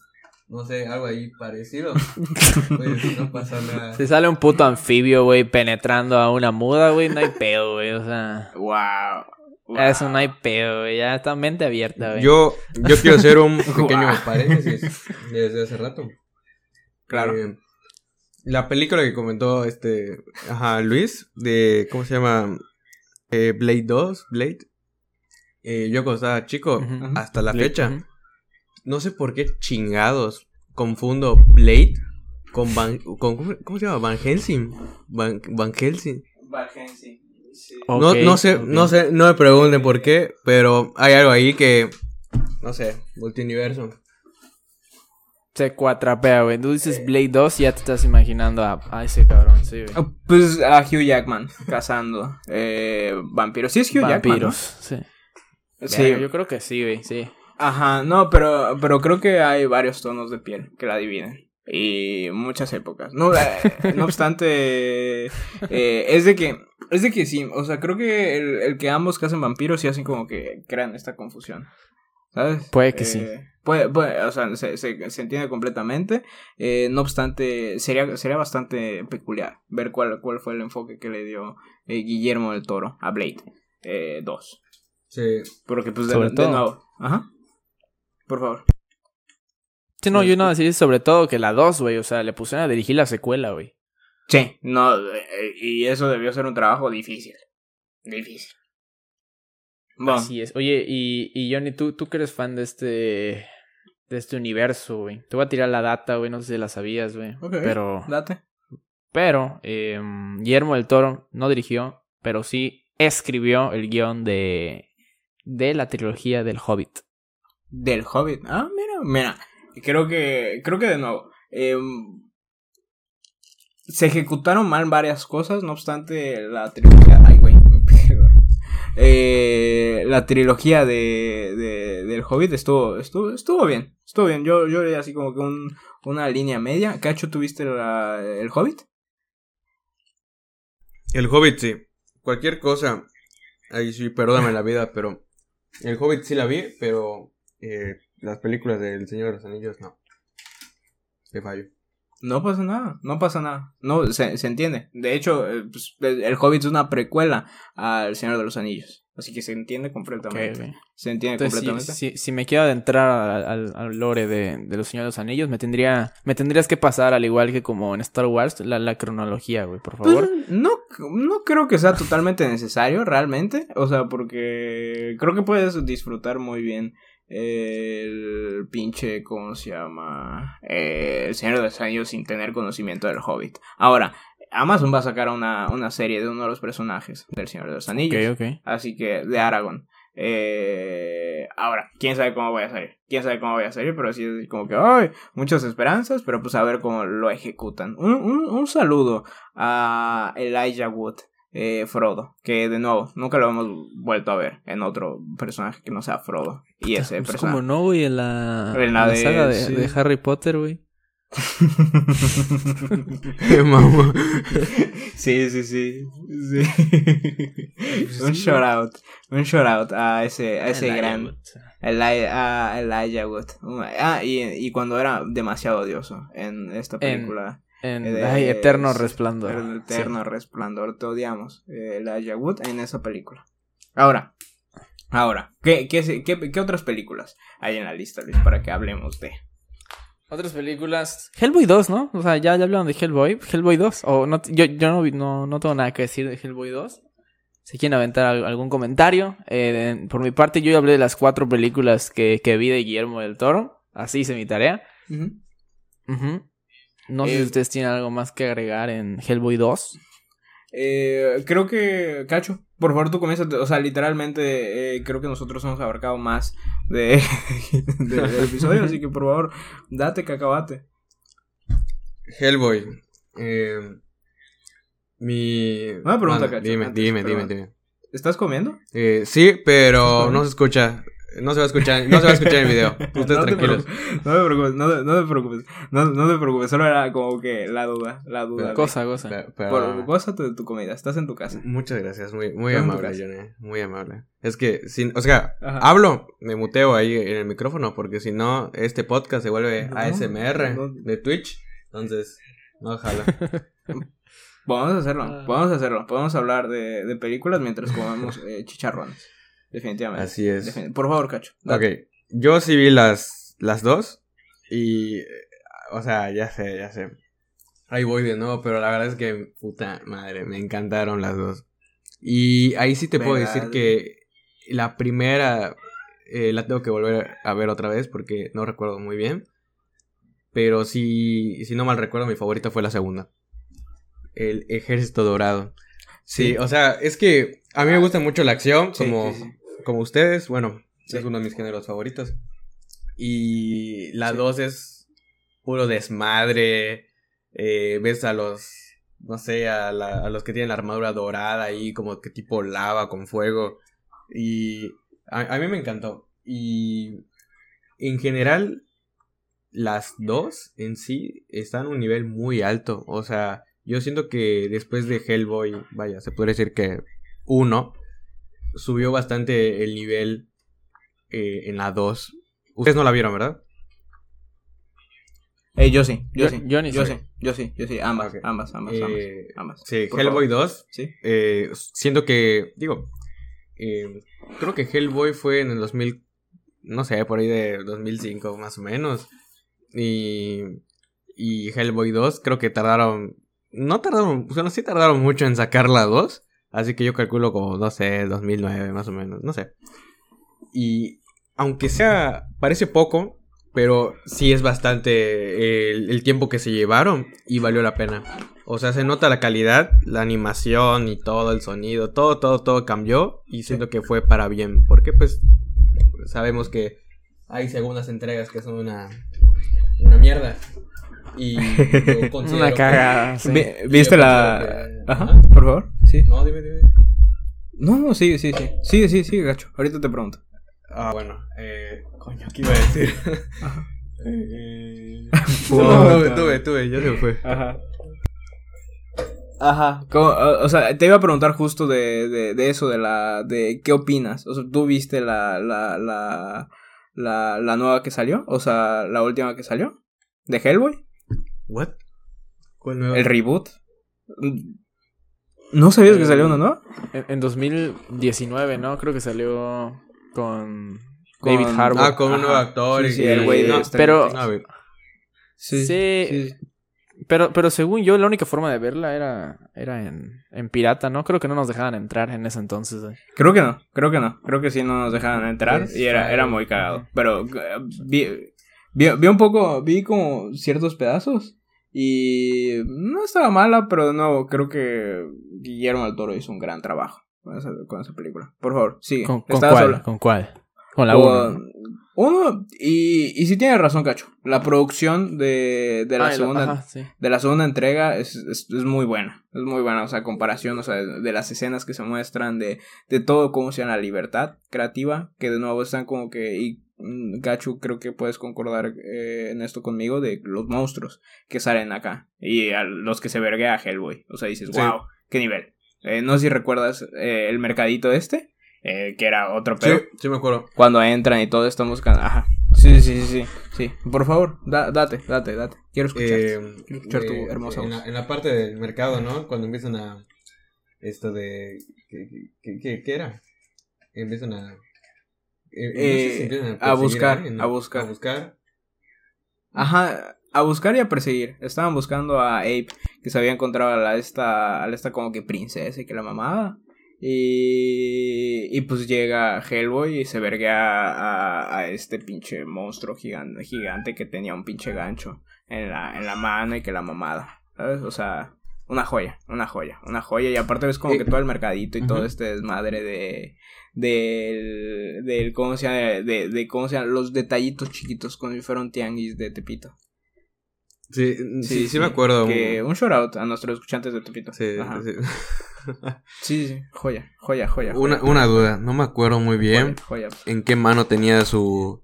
no sé, algo ahí parecido. pues no pasa nada. Si sale un puto anfibio, güey, penetrando a una muda, güey, no hay pedo, güey. O sea, Wow. wow. eso no hay pedo, güey. Ya está mente abierta, güey. Yo, yo quiero hacer un pequeño paréntesis desde hace rato. Claro. Eh, la película que comentó este ajá, Luis, de ¿cómo se llama? Eh, Blade 2, Blade. Eh, yo cuando estaba chico, hasta la Blade, fecha, no sé por qué chingados confundo Blade con Van, con ¿cómo, se llama? Van Helsing. Van, Van Helsing. No, Ok, no sé, ok. no sé, no me pregunten por qué, pero hay algo ahí que, no sé, multiuniverso. Se cuatrapea, güey. Tú dices Blade 2 y ya te estás imaginando a, a ese cabrón, sí, güey. Ah, Pues a Hugh Jackman cazando eh, vampiros. Sí es Hugh Vampiros. Jackman. ¿no? Sí. Sí. yo creo que sí, güey, sí. Ajá, no, pero, pero creo que hay varios tonos de piel que la dividen. Y muchas épocas. No, eh, no obstante, eh, es de que, es de que sí, o sea, creo que el, el que ambos cazan vampiros sí hacen como que crean esta confusión. ¿Sabes? Puede que Eh, sí. Puede, puede, o sea, se, se, se entiende completamente. Eh, no obstante, sería, sería bastante peculiar ver cuál, cuál fue el enfoque que le dio eh, Guillermo del Toro a Blade eh, 2. Sí. Porque, pues, de, Sobre de todo. nuevo. Ajá. Por favor. Sí, no, yo no decir sobre todo que la 2, güey, o sea, le pusieron a dirigir la secuela, güey. Sí, no, eh, y eso debió ser un trabajo difícil. Difícil. Bueno, Así es. Oye, y, y Johnny, ¿tú, tú que eres fan de este, de este universo, güey. Te voy a tirar la data, güey, no sé si la sabías, güey. Ok. Pero, date. pero, eh, Guillermo del Toro no dirigió, pero sí escribió el guion de, de la trilogía del Hobbit. Del Hobbit. Ah, mira, mira. Creo que, creo que de nuevo. eh, se ejecutaron mal varias cosas, no obstante, la trilogía. Eh, la trilogía de, de, del Hobbit estuvo, estuvo, estuvo bien. Estuvo bien. Yo, yo le así como que un, una línea media. Cacho, ¿tuviste el Hobbit? El Hobbit, sí. Cualquier cosa. Ahí sí, perdóname la vida, pero. El Hobbit sí la vi, pero. eh, las películas del Señor de los Anillos, no. Te fallo. No pasa nada, no pasa nada. No, se, se entiende. De hecho, eh, pues, el Hobbit es una precuela al Señor de los Anillos. Así que se entiende completamente. Se entiende Entonces, completamente. si, si me quiero adentrar al, al- al lore de, de los Señores de los Anillos, me tendría, me tendrías que pasar, al igual que como en Star Wars, la, la cronología, güey, por favor. Pues, no, no creo que sea totalmente necesario, realmente. O sea, porque creo que puedes disfrutar muy bien el pinche, ¿cómo se llama? Eh, el Señor de los Anillos sin tener conocimiento del Hobbit. Ahora, Amazon va a sacar una, una serie de uno de los personajes del Señor de los Anillos. Ok, ok. Así que de Aragorn. Eh, ahora, quién sabe cómo voy a salir. Quién sabe cómo voy a salir, pero sí es como que, ay, muchas esperanzas, pero pues a ver cómo lo ejecutan. Un, un, un saludo a Elijah Wood, eh, Frodo, que de nuevo, nunca lo hemos vuelto a ver en otro personaje que no sea Frodo. Y ese Pues personaje. como no, güey, en la, En la de- saga de, sí. de Harry Potter, güey. Qué mamá. sí, sí, sí. sí. un shout out. Un shout out a ese, a ese Elijah gran. Wood. Eli- a Elijah Wood. Ah, y, y cuando era demasiado odioso en esta película. En Eh, ay, Eterno es- Resplandor. El eterno resplandor. Te odiamos. eh, Wood en esa película. Ahora. Ahora. ¿qué, qué, qué, qué otras películas hay en la lista, Luis? Para que hablemos de. Otras películas. Hellboy 2, ¿no? O sea, ya, ya hablaron de Hellboy. Hellboy 2. O no, yo yo no, no, no tengo nada que decir de Hellboy 2. Si quieren aventar al- algún comentario. Eh, por mi parte, yo ya hablé de las cuatro películas que, que vi de Guillermo del Toro. Así hice mi tarea. Ujú. No sé Eh, si ustedes tienen algo más que agregar en Hellboy 2. Eh, creo que, Cacho, por favor tú comienzas, o sea, literalmente eh, creo que nosotros hemos abarcado más de, de- del episodio, así que por favor, date cacabate. Hellboy. Eh, Mi. Una pregunta, Cacho, Dime, antes, dime, dime, dime. ¿Estás comiendo? Eh, sí, pero ¿Estás no se escucha. No se va a escuchar, no se va a escuchar el video. Ustedes no te tranquilos. preocupes, no te preocupes, no, te- no te preocupes, no, no te preocupes, solo era como que la duda, la duda. Cosa, cosa. Pero- pero- Por, gózate de tu comida, estás en tu casa. Muchas gracias, muy, muy amable. Johnny. Muy amable. Es que, sin, o sea, Ajá. hablo, me muteo ahí en el micrófono, porque si no, este podcast se vuelve No, ASMR no. de Twitch. Entonces, no jala. Podemos hacerlo, Ah. podemos hacerlo, podemos hablar de, de películas mientras comemos eh, chicharrones. Definitivamente. Así es. Defin- Por favor, Cacho. Ok, yo sí vi las, las dos. Y, o sea, ya sé, ya sé. Ahí voy de nuevo, pero la verdad es que, puta madre, me encantaron las dos. Y ahí sí te puedo decir que la primera eh, la tengo que volver a ver otra vez porque no recuerdo muy bien. Pero sí, si no mal recuerdo, mi favorita fue la segunda. El Ejército Dorado. Sí, o sea, es que a mí me gusta mucho la acción, Sí, como, sí. Como ustedes. Bueno, Sí. es uno de mis géneros favoritos. Y la Sí. 2 es puro desmadre. eh, ves a los, no sé, a, la- a los que tienen la armadura dorada ahí, como que tipo lava con fuego. Y a, a mí me encantó. Y en general, las dos en sí están a un nivel muy alto. O sea, yo siento que después de Hellboy, vaya, se puede decir que uno subió bastante el nivel eh, en la 2. Ustedes no la vieron, ¿verdad? Eh, yo sí, yo, Yo- sí. yo ni yo sí, yo sí, yo sí. Ambas, Ok. ambas, ambas, Eh, ambas. ambas. Sí, Por Hellboy favor. 2. Sí. eh, siento que, digo, eh, creo que Hellboy fue en el 2000, no sé, por ahí de 2005 más o menos. Y, y Hellboy 2 creo que tardaron, no tardaron, bueno, sí tardaron mucho en sacar la 2. Así que yo calculo como, no sé, 2009 más o menos, no sé. Y aunque sea, parece poco, pero sí es bastante el, el tiempo que se llevaron y valió la pena. O sea, se nota la calidad, la animación y todo, el sonido, todo, todo, todo cambió y siento que fue para bien. Porque pues sabemos que hay segundas entregas que son una, una mierda. Y yo considero Una que- cagada. sí. ¿Viste la...? que- Ajá, Ajá. por favor. Sí. No, dime, dime. No, no, sí, sí, sí. Sí, sí, sí, Gacho. Ahorita te pregunto. Ah, bueno, eh, coño, ¿qué iba a decir? Ajá. Eh, Puta. no, tuve, tuve, tuve, ya se fue. Ajá. Ajá. Como, o o sea, te iba a preguntar justo de, de, de eso, de la... de qué opinas. O sea, ¿tú viste la, la, la, la, la nueva que salió? O sea, la última que salió. ¿De Hellboy? ¿What? ¿Cuál nueva? ¿El reboot? ¿No sabías que salió una nueva? En, en 2019, ¿no? Creo que salió con, Con- David Harbour. Ah, con un nuevo actor. Sí, y sí, el güey no, pero- no, güey. Sí. Sí. sí. Pero, pero según yo, la única forma de verla era, era en, en pirata, ¿no? Creo que no nos dejaban entrar en ese entonces. eh. Creo que no, creo que no. Creo que sí no nos dejaban entrar Pues, y era, era claro. muy cagado. Pero eh, vi, vi, vi un poco, vi como ciertos pedazos y no estaba mala, pero no, creo que Guillermo del Toro hizo un gran trabajo con esa, con esa película. Por favor, sigue. ¿Con, con cuál? habla- ¿Con cuál? Con la con- 1. Uno, y, y sí tiene razón, Cacho. La producción de, de la segunda sí. de la segunda entrega es, es, es muy buena. Es muy buena, o sea, comparación, o sea, de, de las escenas que se muestran, de, de todo cómo se llama la libertad creativa, que de nuevo están como que, y Gachu, creo que puedes concordar eh, en esto conmigo, de los monstruos que salen acá, y a los que se verguea Hellboy, o sea, dices, Sí. wow, qué nivel. Eh, no sé si recuerdas eh, el mercadito este, eh, que era otro pedo, sí me acuerdo. cuando entran y todo están buscando, ajá. Sí, sí, sí, sí, sí. Por favor, da- date, date, date. Quiero escucharte. Quiero escuchar tu hermosa en voz. la, en la parte del mercado, ¿no? Cuando empiezan a... Esto de... ¿Qué, qué, qué- qué era? Empiezan a... eh, no sé si Eh, a buscar, alguien, a buscar. A buscar. Ajá, a buscar y a perseguir. Estaban buscando a Ape, que se había encontrado a la esta, a la esta como que princesa y que la mamaba. Y, y pues llega Hellboy y se verguea a, a este pinche monstruo gigante, gigante que tenía un pinche gancho en la, en la mano y que la mamada. ¿Sabes? O sea, una joya, una joya, una joya. Y aparte ves como que todo el mercadito y todo este desmadre de, del, del cómo se llama, de, de cómo se llama, los detallitos chiquitos como si fuera un tianguis de Tepito. Sí, sí, sí, me acuerdo. Que un shout out a nuestros escuchantes de Tepito. Sí, Ajá. sí. Sí, sí, joya, joya, joya. Una, joya, una duda, no me acuerdo muy bien joya. en qué mano tenía su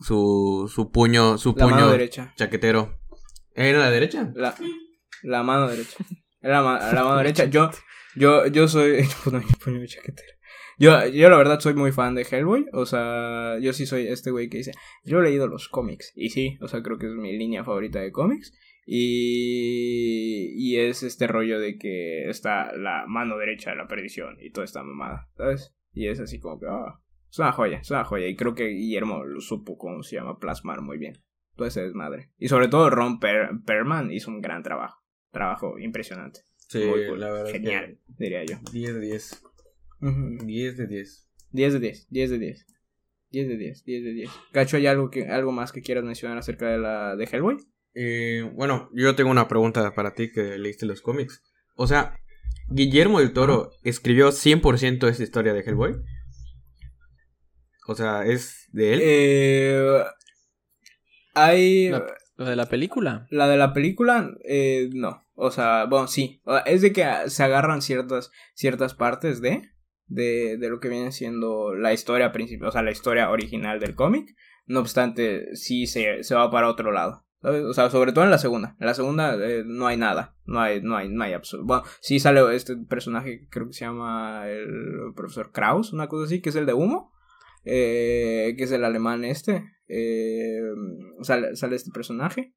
su su puño, su La puño mano derecha. chaquetero. ¿Era la derecha? La, la mano derecha. La, ma- la mano derecha. Yo, yo, yo soy. Yo, yo la verdad soy muy fan de Hellboy. O sea, yo sí soy este güey que dice. Yo he leído los cómics. Y sí, o sea, creo que es mi línea favorita de cómics. Y, y es este rollo de que está la mano derecha de la perdición y toda esta mamada, ¿sabes? Y es así como que, ah, es una joya, es una joya. Y creo que Guillermo lo supo, cómo se llama, plasmar muy bien. Todo ese desmadre. Y sobre todo Ron Per- Perlman hizo un gran trabajo. Trabajo impresionante. Sí, Muy cool. la verdad. Genial, diría yo. 10 de 10. 10 de 10. 10 de 10, 10 de 10. 10 de 10, 10 de 10. Cacho, ¿hay algo, que, algo más que quieras mencionar acerca de la de Hellboy? Eh, bueno, yo tengo una pregunta para ti que leíste los cómics. O sea, Guillermo del Toro escribió 100% esta historia de Hellboy. O sea, ¿es de él? Eh, hay... La- Lo de la película. La de la película, eh, no. O sea, bueno, sí. Es de que ah, se agarran ciertas, ciertas partes de, de, de lo que viene siendo la historia principal, o sea, la historia original del cómic. No obstante, sí se, se va para otro lado. O sea, sobre todo en la segunda. En la segunda eh, no hay nada. No hay, no hay, no hay absoluto. Bueno, sí sale este personaje que creo que se llama el profesor Kraus, una cosa así, que es el de humo. eh, que es el alemán este. eh, sale, sale este personaje.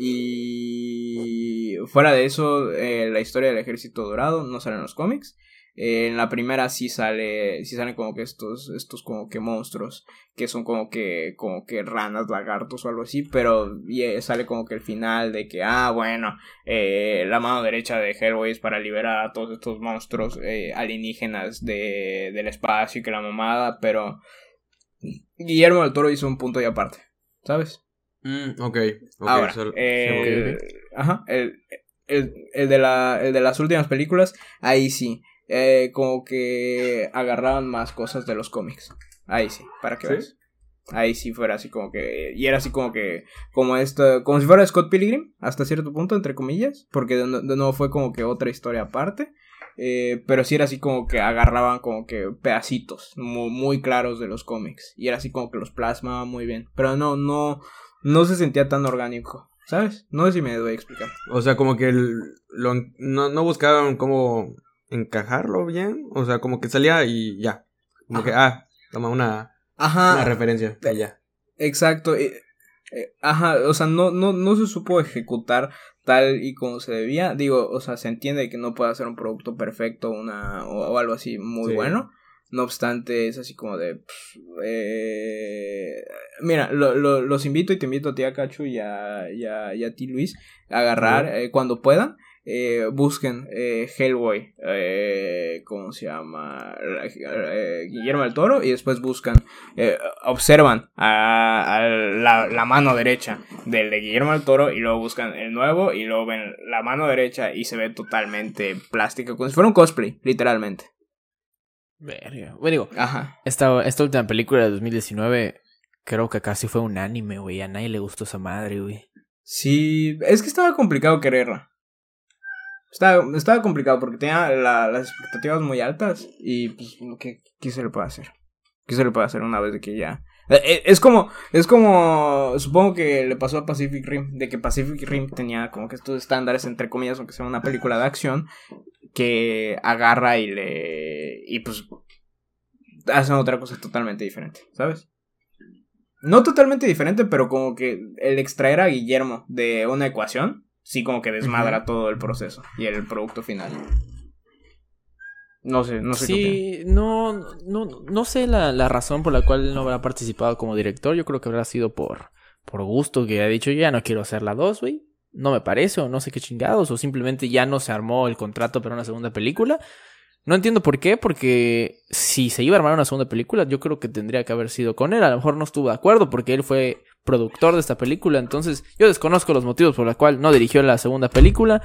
Y fuera de eso, eh, la historia del ejército dorado no sale en los cómics. Eh, en la primera sí sale, sí salen como que estos, estos como que monstruos, que son como que, como que ranas, lagartos o algo así, pero eh, sale como que el final de que, ah, bueno, eh, la mano derecha de Hellboy es para liberar a todos estos monstruos eh, alienígenas de, del espacio y que la mamada, pero Guillermo del Toro hizo un punto y aparte, ¿sabes? Mm, ok, ok. Ahora, eh, ajá, el, el, el de la, el de las últimas películas, ahí sí, eh, como que agarraban más cosas de los cómics. Ahí sí, para que ¿Sí? veas. Ahí sí fuera así como que, y era así como que, como esto, como si fuera Scott Pilgrim, hasta cierto punto, entre comillas, porque de, de nuevo fue como que otra historia aparte. Eh, pero sí era así como que agarraban como que pedacitos muy, muy claros de los cómics. Y era así como que los plasmaba muy bien. Pero no, no, no se sentía tan orgánico, ¿sabes? No sé si me doy a explicar. O sea, como que el- lo, no, no buscaban cómo encajarlo bien. O sea, como que salía y ya. Como que, ah, toma una, Ajá. una referencia. y ya. Exacto. eh, eh, ajá, o sea, no, no, no se supo ejecutar tal y como se debía. Digo, o sea, se entiende que no puede hacer un producto perfecto una, o, o algo así muy Sí. bueno. No obstante, es así como de... pff, eh, mira, lo, lo- los invito y te invito a ti, a Cacho, y a, y a, y a ti, Luis, a agarrar eh, cuando puedan. eh, busquen eh, Hellboy, eh, ¿cómo se llama? Eh, Guillermo del Toro, y después buscan eh, observan a, a la, la mano derecha del de Guillermo del Toro y luego buscan el nuevo y luego ven la mano derecha y se ve totalmente plástica, como si fuera un cosplay, literalmente. Verga. Bueno, digo, Ajá. esta, esta última película de 2019 creo que casi fue un anime, güey. A nadie le gustó esa madre, güey. Sí, es que estaba complicado quererla. Estaba, estaba complicado porque tenía la- las expectativas muy altas y pues, ¿qué, ¿qué se le puede hacer? ¿Qué se le puede hacer una vez de que ya... Eh, eh, Es como, es como, supongo que le pasó a Pacific Rim, de que Pacific Rim tenía como que estos estándares, entre comillas, aunque sea una película de acción, que agarra y le... y pues hacen otra cosa totalmente diferente, ¿sabes? No totalmente diferente, pero como que el extraer a Guillermo de una ecuación, sí como que desmadra todo el proceso y el producto final. No sé, no sé qué. Sí, no, no, no sé la, la razón por la cual él no habrá participado como director. Yo creo que habrá sido por, por gusto que ha dicho, ya no quiero hacer la 2, güey. No me parece, o no sé qué chingados, o simplemente ya no se armó el contrato para una segunda película. No entiendo por qué, porque si se iba a armar una segunda película, yo creo que tendría que haber sido con él. A lo mejor no estuvo de acuerdo porque él fue productor de esta película, entonces yo desconozco los motivos por los cuales no dirigió la segunda película.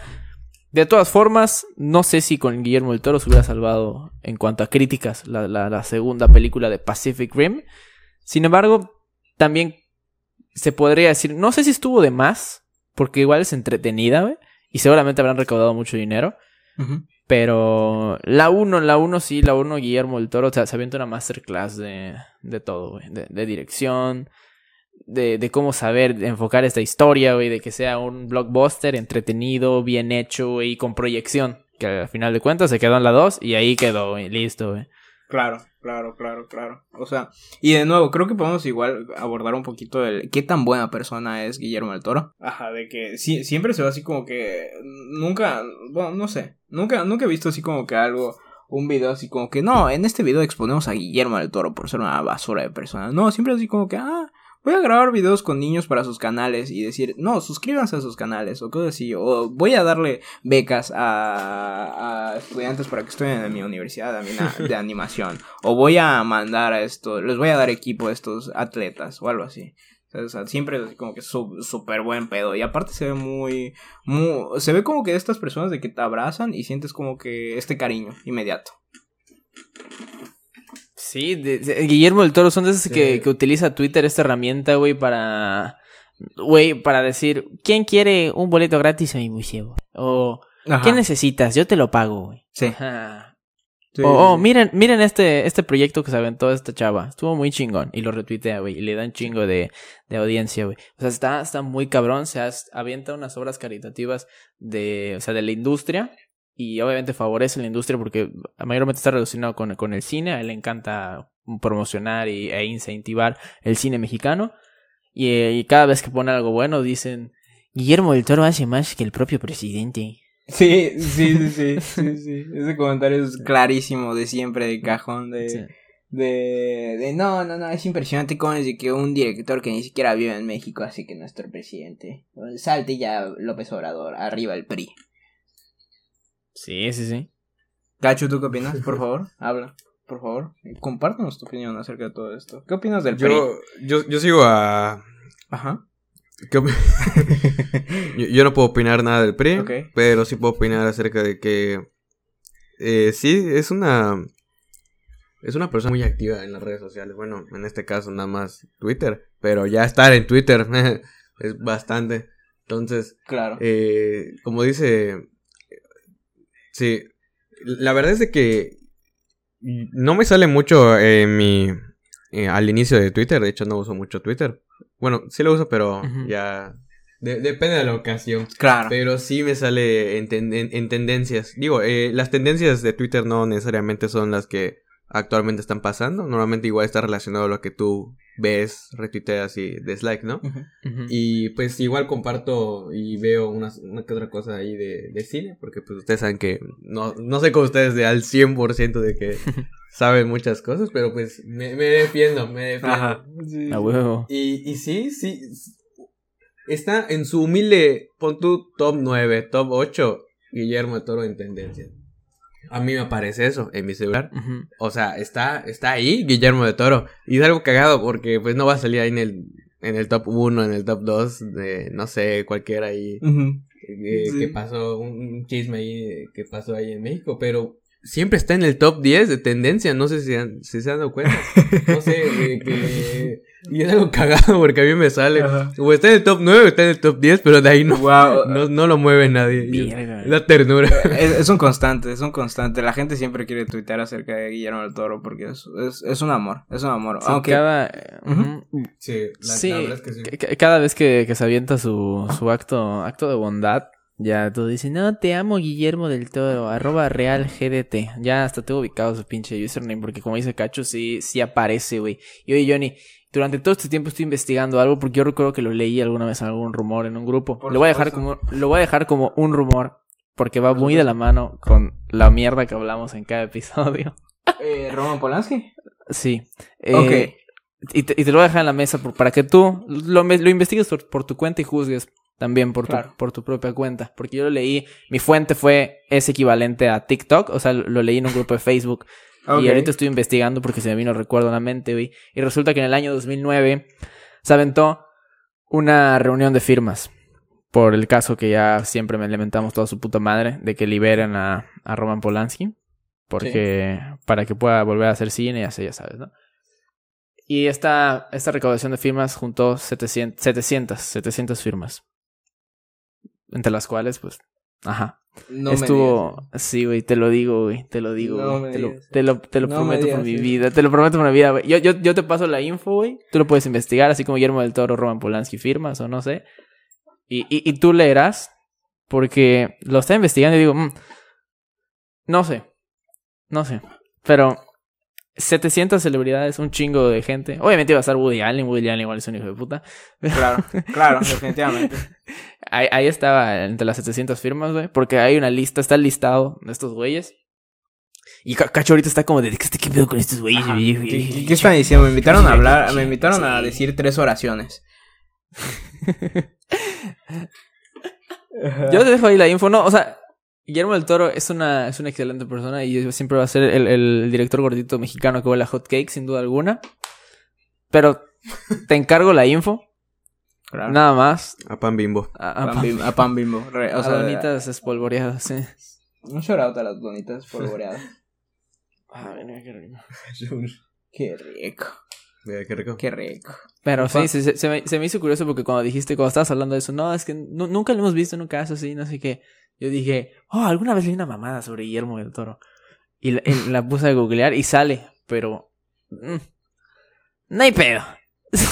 De todas formas, no sé si con Guillermo del Toro se hubiera salvado en cuanto a críticas la, la- la segunda película de Pacific Rim. Sin embargo, también se podría decir, no sé si estuvo de más porque igual es entretenida, güey. Y seguramente habrán recaudado mucho dinero. Pero la 1, la 1 sí, la 1 Guillermo del Toro, o sea, se avienta una masterclass de, de todo, güey. De, de dirección, de, de cómo saber enfocar esta historia, güey. De que sea un blockbuster entretenido, bien hecho, güey, y con proyección. Que al final de cuentas se quedó en la 2 y ahí quedó, güey. Listo, güey. Claro, claro, claro, claro. O sea, y de nuevo, creo que podemos igual abordar un poquito el qué tan buena persona es Guillermo del Toro. Ajá, de que sí, siempre se va así como que nunca, bueno, no sé, nunca, nunca he visto así como que algo, un video así como que, no, en este video exponemos a Guillermo del Toro por ser una basura de persona. No, siempre así como que, ah, voy a grabar videos con niños para sus canales y decir, no, suscríbanse a sus canales o cosas así. O voy a darle becas a, a estudiantes para que estudien en mi universidad de, anima- de animación. O voy a mandar a esto, les voy a dar equipo a estos atletas o algo así. O sea, siempre es como que súper buen pedo. Y aparte se ve muy, muy... Se ve como que de estas personas de que te abrazan y sientes como que este cariño inmediato. Sí, de- de- Guillermo del Toro son de esos Sí. que, que utiliza Twitter, esta herramienta, güey, para. Güey, para decir, ¿quién quiere un boleto gratis a mi museo? O, Ajá. ¿qué necesitas? Yo te lo pago, güey. Sí. Ajá. Sí, o, oh, miren, miren este, este proyecto que se aventó esta chava. Estuvo muy chingón. Y lo retuitea, güey. Y le da un chingo de, de audiencia, güey. O sea, está, está muy cabrón. Se avienta unas obras caritativas de, o sea, de la industria. Y obviamente favorece la industria porque mayormente está relacionado con, con el cine. A él le encanta promocionar y, e incentivar el cine mexicano. Y, eh, y cada vez que pone algo bueno dicen, Guillermo del Toro hace más que el propio presidente. Sí, sí, sí, sí, sí, sí. Ese comentario es clarísimo de siempre, de cajón, de, Sí. de, de no, no, no, es impresionante cómo es de que un director que ni siquiera vive en México hace que nuestro presidente salte ya López Obrador, arriba el PRI. Sí, sí, sí. Gacho, ¿tú qué opinas? Por favor, habla, por favor, compártanos tu opinión acerca de todo esto. ¿Qué opinas del PRI? Yo, yo, yo sigo a... Ajá. ¿qué op- yo, yo no puedo opinar nada del PRI, Ok. pero sí puedo opinar acerca de que... eh, sí, es una... Es una persona muy activa en las redes sociales. Bueno, en este caso nada más Twitter. Pero ya estar en Twitter es bastante. Entonces, Claro. Eh, como dice, sí, la verdad es de que no me sale mucho en mi eh, al inicio de Twitter. De hecho, no uso mucho Twitter. Bueno, sí lo uso, pero ya de- depende de la ocasión. claro. Pero sí me sale en, ten- en- en tendencias. Digo, eh, las tendencias de Twitter no necesariamente son las que actualmente están pasando. Normalmente igual está relacionado a lo que tú ves, retuiteas y dislike, ¿no? Y pues igual comparto y veo una, que otra cosa ahí de, de cine, porque pues ustedes saben que no, no sé con ustedes de al 100% de que saben muchas cosas, pero pues me, me defiendo, me defiendo. Ajá. Sí, A sí. huevo. Y, y sí, sí, está en su humilde, pon tu top 9, top 8, Guillermo de Toro en tendencia. A mí me aparece eso en mi celular. O sea, está, está ahí Guillermo de Toro. Y es algo cagado porque pues no va a salir ahí en el, en el top 1, en el top 2 de, no sé, cualquiera ahí eh, Sí. que pasó, un, un chisme ahí eh, que pasó ahí en México. Pero siempre está en el top 10 de tendencia. No sé si, han- si se han dado cuenta. No sé, eh, que... Y es algo cagado porque a mí me sale. Ajá. O está en el top 9 o está en el top 10, pero de ahí no, Wow. no, no lo mueve nadie. Es- es la ternura. Es, es un constante, es un constante. La gente siempre quiere tuitear acerca de Guillermo del Toro porque es, es, es un amor, es un amor. Sí, Aunque cada. Sí, Sí, ca- ca- cada vez que, que se avienta su, su acto, acto de bondad, ya tú dices, no, te amo Guillermo del Toro, arroba real GDT. Ya hasta tengo ubicado su pinche username, porque como dice Cacho, sí, sí aparece, güey. Y oye, Johnny, durante todo este tiempo estoy investigando algo, porque yo recuerdo que lo leí alguna vez en algún rumor en un grupo. Por Lo voy a dejar como, lo voy a dejar como un rumor, porque va muy de la mano con la mierda que hablamos en cada episodio. eh, Roman Polanski. Sí. Eh, Ok. Y te, y te lo voy a dejar en la mesa por- para que tú lo, investigues por, por tu cuenta y juzgues también por, Claro. tu, por tu propia cuenta. Porque yo lo leí, mi fuente fue, es equivalente a TikTok, o sea, lo leí en un grupo de Facebook. Ok. Y ahorita estoy investigando porque se me vino recuerdo a la mente, güey. Y resulta que en el año 2009 se aventó una reunión de firmas. Por el caso que ya siempre me lamentamos toda su puta madre de que liberen a, a Roman Polanski. Porque para que pueda volver a hacer cine y así, ya sabes, ¿no? Y esta, esta recaudación de firmas juntó 700, 700, 700 firmas. Entre las cuales, pues, ajá. No Estuvo, sí, güey, te lo digo, güey, te lo digo, No te, lo, te lo, te lo No prometo por mi vida, te lo prometo por mi vida, güey. Yo, yo, yo te paso la info, güey, tú lo puedes investigar, así como Guillermo del Toro, Roman Polanski firmas o no sé, y, y, y tú leerás, porque lo está investigando y digo, mm, no sé, no sé, pero 700 celebridades, un chingo de gente, obviamente iba a estar Woody Allen, Woody Allen igual es un hijo de puta, Claro, claro, definitivamente. Ahí, ahí estaba entre las 700 firmas, güey. Porque hay una lista, está el listado de estos güeyes. Y Ca- Cacho ahorita está como de, ¿qué, qué pedo con estos güeyes? Qué- qué están diciendo? Me invitaron a hablar, me invitaron a decir tres oraciones. Yo te dejo ahí la info. No, o sea, Guillermo del Toro es una, es una excelente persona y siempre va a ser el, el director gordito mexicano que huele a hot cake, sin duda alguna. Pero te encargo la info. Claro. Nada más. A pan bimbo. A, a- Pan bim- a pan bimbo. Re- o a sea, donitas espolvoreadas, sí. un shout out a las donitas polvoreadas. Ah, mira, qué rico. Qué rico, Qué rico. qué rico. Pero sí, se, me, se me hizo curioso porque cuando dijiste, cuando estabas hablando de eso, no, es que nu- nunca lo hemos visto en un caso así, no sé qué. Yo dije, oh, alguna vez leí una mamada sobre Guillermo del Toro. Y la, la puse a googlear y sale, pero. mm, no hay pedo.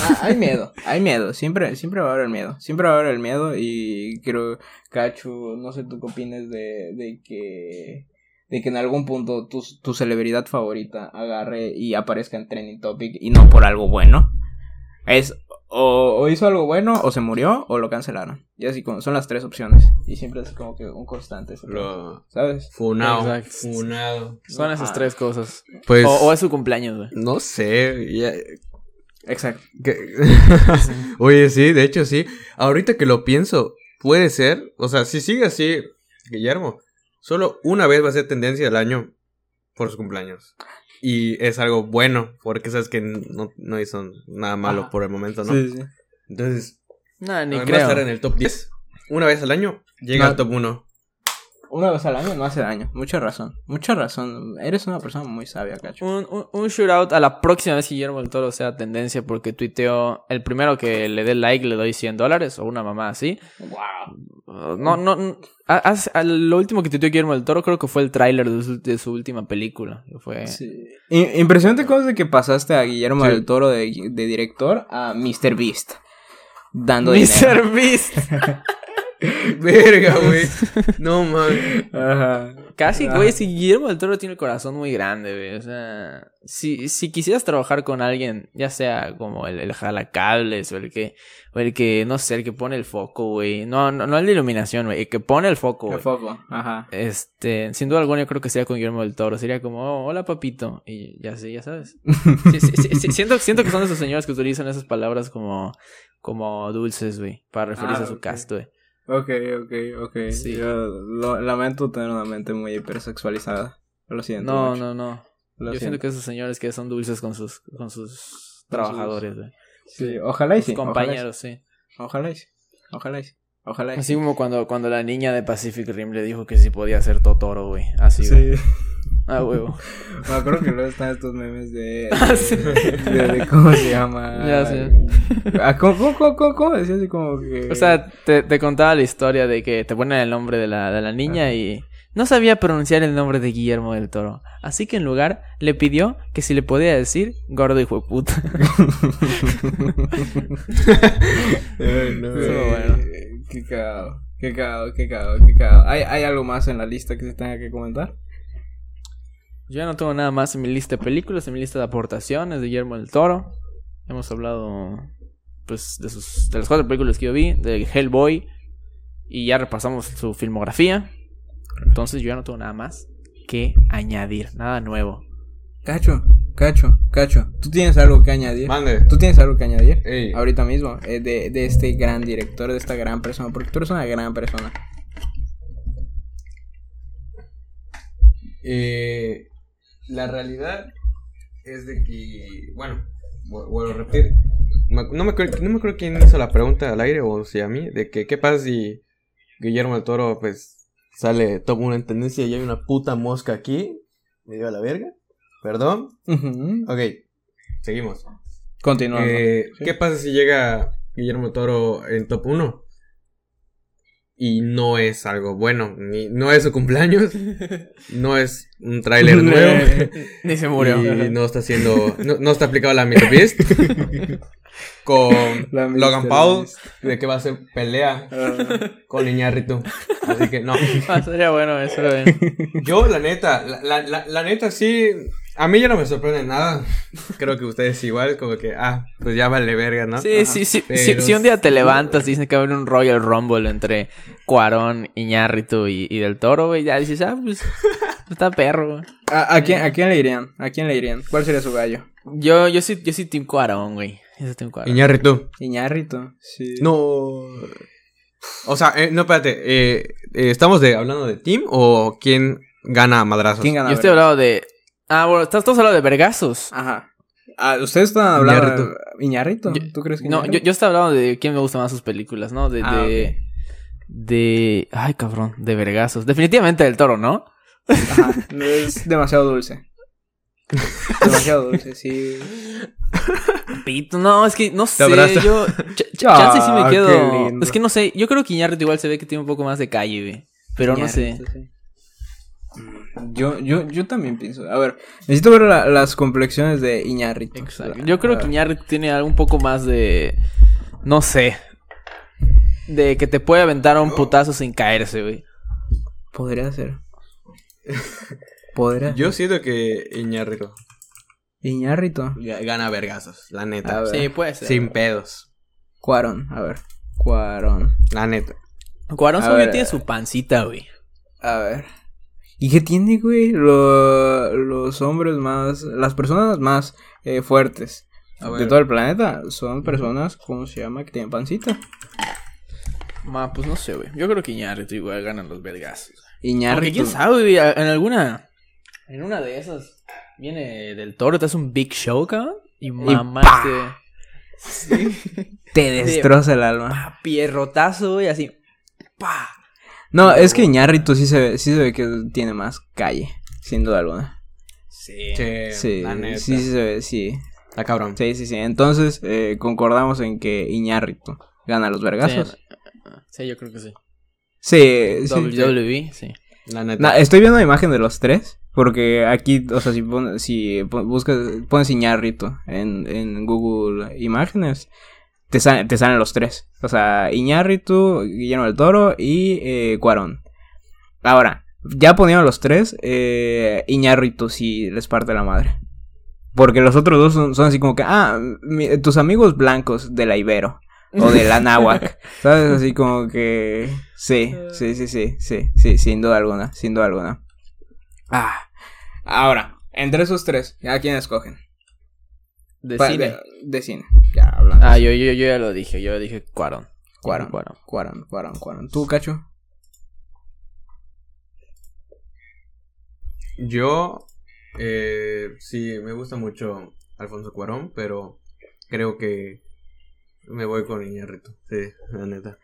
Ah, hay miedo, hay miedo, siempre, siempre va a haber miedo, siempre va a haber el miedo y creo, Cachu, no sé tú qué opinas de, de que, de que en algún punto tu, tu celebridad favorita agarre y aparezca en Trending Topic y no por algo bueno. Es, o, o hizo algo bueno, o se murió, o lo cancelaron. Y así como, son las tres opciones. Y siempre es como que un constante, Lo... ¿sabes? Funado. Exacto. Funado. Son esas Ajá. tres cosas. Pues. O, o es su cumpleaños, güey. No sé. ya- Exacto. Oye, sí, de hecho sí. Ahorita que lo pienso, puede ser. O sea, si sigue así, Guillermo, solo una vez va a ser tendencia del año por su cumpleaños. Y es algo bueno, porque sabes que no, no hizo nada malo Ajá. por el momento, ¿no? Sí, sí. Entonces, No, ni de creo. estar en el top 10, una vez al año, llega No. al top 1. Una vez al año no hace daño. Mucha razón. Mucha razón. Eres una persona muy sabia, Cacho. Un, un, un shootout a la próxima vez que Guillermo del Toro sea tendencia porque tuiteó el primero que le dé like le doy 100 dólares o una mamá así. Wow. Uh, No, no, no. a- a- lo último que tuiteó Guillermo del Toro creo que fue el tráiler de su, de su última película. Fue... Impresionante cómo es de que pasaste a Guillermo Sí. del Toro de, de director a Mr. Beast. Dando dinero. Mr. Beast. Verga, güey. No mames. Ajá. Casi, güey, si Guillermo del Toro tiene el corazón muy grande, güey. O sea, si, si quisieras trabajar con alguien, ya sea como el, el jalacables o el que, o el que, no sé, el que pone el foco, güey. No, no, no el de iluminación, güey. El que pone el foco, El güey. foco. Ajá. Este, sin duda alguna yo creo que sería con Guillermo del Toro. Sería como, oh, hola papito. Y ya sí, ya sabes. Sí, sí, sí, sí, siento, siento que son esos señores que utilizan esas palabras como, como dulces, güey. Para referirse Ah, a su ok. cast, güey. Ok, ok, ok. Sí. Yo lo- lamento tener una mente muy hipersexualizada. Lo siento. No, mucho. no, no. Lo Yo siento siento. que esos señores que son dulces con sus, con sus trabajadores, güey. Sí, ojalá y Sus sí. compañeros, sí. Ojalá y sí. Ojalá y sí. Ojalá y sí. Así como cuando, cuando la niña de Pacific Rim le dijo que sí podía ser Totoro, güey. Así. Sí. Ah, huevo. Me acuerdo que luego están estos memes de. Ah, sí. de, de- ¿Cómo se llama? Ya sé. Ah, ¿Cómo, cómo, cómo, cómo, cómo decía así como que.? O sea, te, te contaba la historia de que te ponen el nombre de la, de la niña y no sabía pronunciar el nombre de Guillermo del Toro. Así que en lugar le pidió que si le podía decir gordo hijo de puta. No. Bueno. Eh, Qué cagado. Qué cagado, qué cagado, qué cagado. ¿Hay, ¿Hay algo más en la lista que se tenga que comentar? Yo ya no tengo nada más en mi lista de películas, en mi lista de aportaciones de Guillermo del Toro. Hemos hablado pues de sus de las cuatro películas que yo vi, de Hellboy y ya repasamos su filmografía. Entonces yo ya no tengo nada más que añadir, nada nuevo. Cacho, Cacho, Cacho. ¿Tú tienes algo que añadir? Mande. ¿Tú tienes algo que añadir? Ey. Ahorita mismo, eh, de, de este gran director, de esta gran persona, porque tú eres una gran persona. Eh, la realidad es de que, bueno, vu- vuelvo a repetir. No me, acuerdo, no me acuerdo quién hizo la pregunta al aire o si a mí, de que qué pasa si Guillermo del Toro, pues, sale top 1 en tendencia y hay una puta mosca aquí. Me dio a la verga. Perdón. Ok, seguimos. Continuando. Eh, Sí. ¿Qué pasa si llega Guillermo del Toro en top 1? Y no es algo bueno. Ni, no es su cumpleaños. no es un tráiler nuevo. Ni se murió. Y no está haciendo. No, no está aplicado la Mr. Beast. con La Logan. Paul. De que va a ser pelea Ah. con Iñárritu. Así que no. Ah, sería bueno eso. Yo, la neta, la, la, la neta sí. A mí ya no me sorprende nada. Creo que ustedes igual, como que, ah, pues ya vale verga, ¿no? Sí, sí, sí. Pero Si, si un día te sí. levantas y dicen que va a haber un Royal Rumble entre Cuarón, Iñárritu y, y Del Toro, güey, ya dices, ah, pues está perro, güey. ¿A, a quién, ¿A quién le irían? ¿A quién le irían? ¿Cuál sería su gallo? Yo, yo sí, yo sí Team Cuarón, güey. Yo soy Team Cuarón. Iñárritu. Iñárrito. Sí. No. O sea, eh, no, espérate. Eh, eh, ¿Estamos de, hablando de team o quién gana a madrazos? ¿Quién gana? Yo estoy hablando de... Ah, bueno, estás todos hablando de vergazos. Ajá. Ah, ¿Ustedes están hablando de Iñárrito? Yo- ¿Tú crees que No, yo, yo estaba hablando de quién me gusta más sus películas, ¿no? De, Ah, de, de... Ay, cabrón, de vergazos. Definitivamente Del Toro, ¿no? Ajá. Es demasiado dulce. demasiado dulce, sí. Pito, no, es que no sé, yo... ch- ch- Ah, chance sí me qué quedo... Es que no sé, yo creo que Iñárritu igual se ve que tiene un poco más de calle, güey. Pero no sé. Sí. Yo, yo, yo también pienso. A ver, necesito ver la- las complexiones de Iñárritu. Exacto. Yo creo que Iñárritu tiene algo un poco más de... No sé. De que te puede aventar a un putazo sin caerse, güey. Podría ser. Podría. Yo siento que Iñárritu. ga- gana vergazos, la neta. Ver. Sí, puede ser. Sin pedos. Cuarón, a ver. Cuarón. La neta. Cuarón solo tiene su pancita, güey. A ver. ¿Y qué tiene, güey? Lo- los hombres más. Las personas más eh, fuertes de todo el planeta son personas, ¿cómo se llama? Que tienen pancita. Ma, pues no sé, güey. Yo creo que Iñárritu igual ganan los. Porque Iñárritu. quién sabe, güey. En alguna... En una de esas... Viene del toro, te hace un big show, cabrón. Y mamá. Sí. Te destroza el alma. Pa, pierrotazo, güey, así. Pa. No, es que Iñárritu sí se ve, sí se ve que tiene más calle, sin duda alguna. Sí. Sí, la neta. sí, sí se ve, sí. Está cabrón. Sí, sí, sí. Entonces, eh, concordamos en que Iñárritu gana los vergazos. Sí, yo creo que sí. Sí, sí. WWE, sí. La neta. Estoy viendo la imagen de los tres. Porque aquí, o sea, si, pon- si pon- buscas, pones Iñárritu en, en Google Imágenes, te, salen te salen los tres. O sea, Iñárritu, Guillermo del Toro y eh, Cuarón. Ahora, ya poniendo los tres, eh, Iñárritu sí les parte la madre. Porque los otros dos son, son así como que, ah, mi- tus amigos blancos de la Ibero. O de la Náhuac. ¿Sabes? Así como que. Sí, sí, sí, sí, sí, sí, sin duda alguna, sin duda alguna. Ah. Ahora, entre esos tres, ¿a quién escogen? De Pa- cine. De, de cine. Ya hablando. Ah, yo, yo, yo ya lo dije. Yo dije Cuarón. Cuarón. Cuarón. Cuarón, Cuarón, Cuarón. ¿Tú, Cacho? Yo, eh, sí, me gusta mucho Alfonso Cuarón, pero creo que me voy con Iñárritu. Sí, la neta.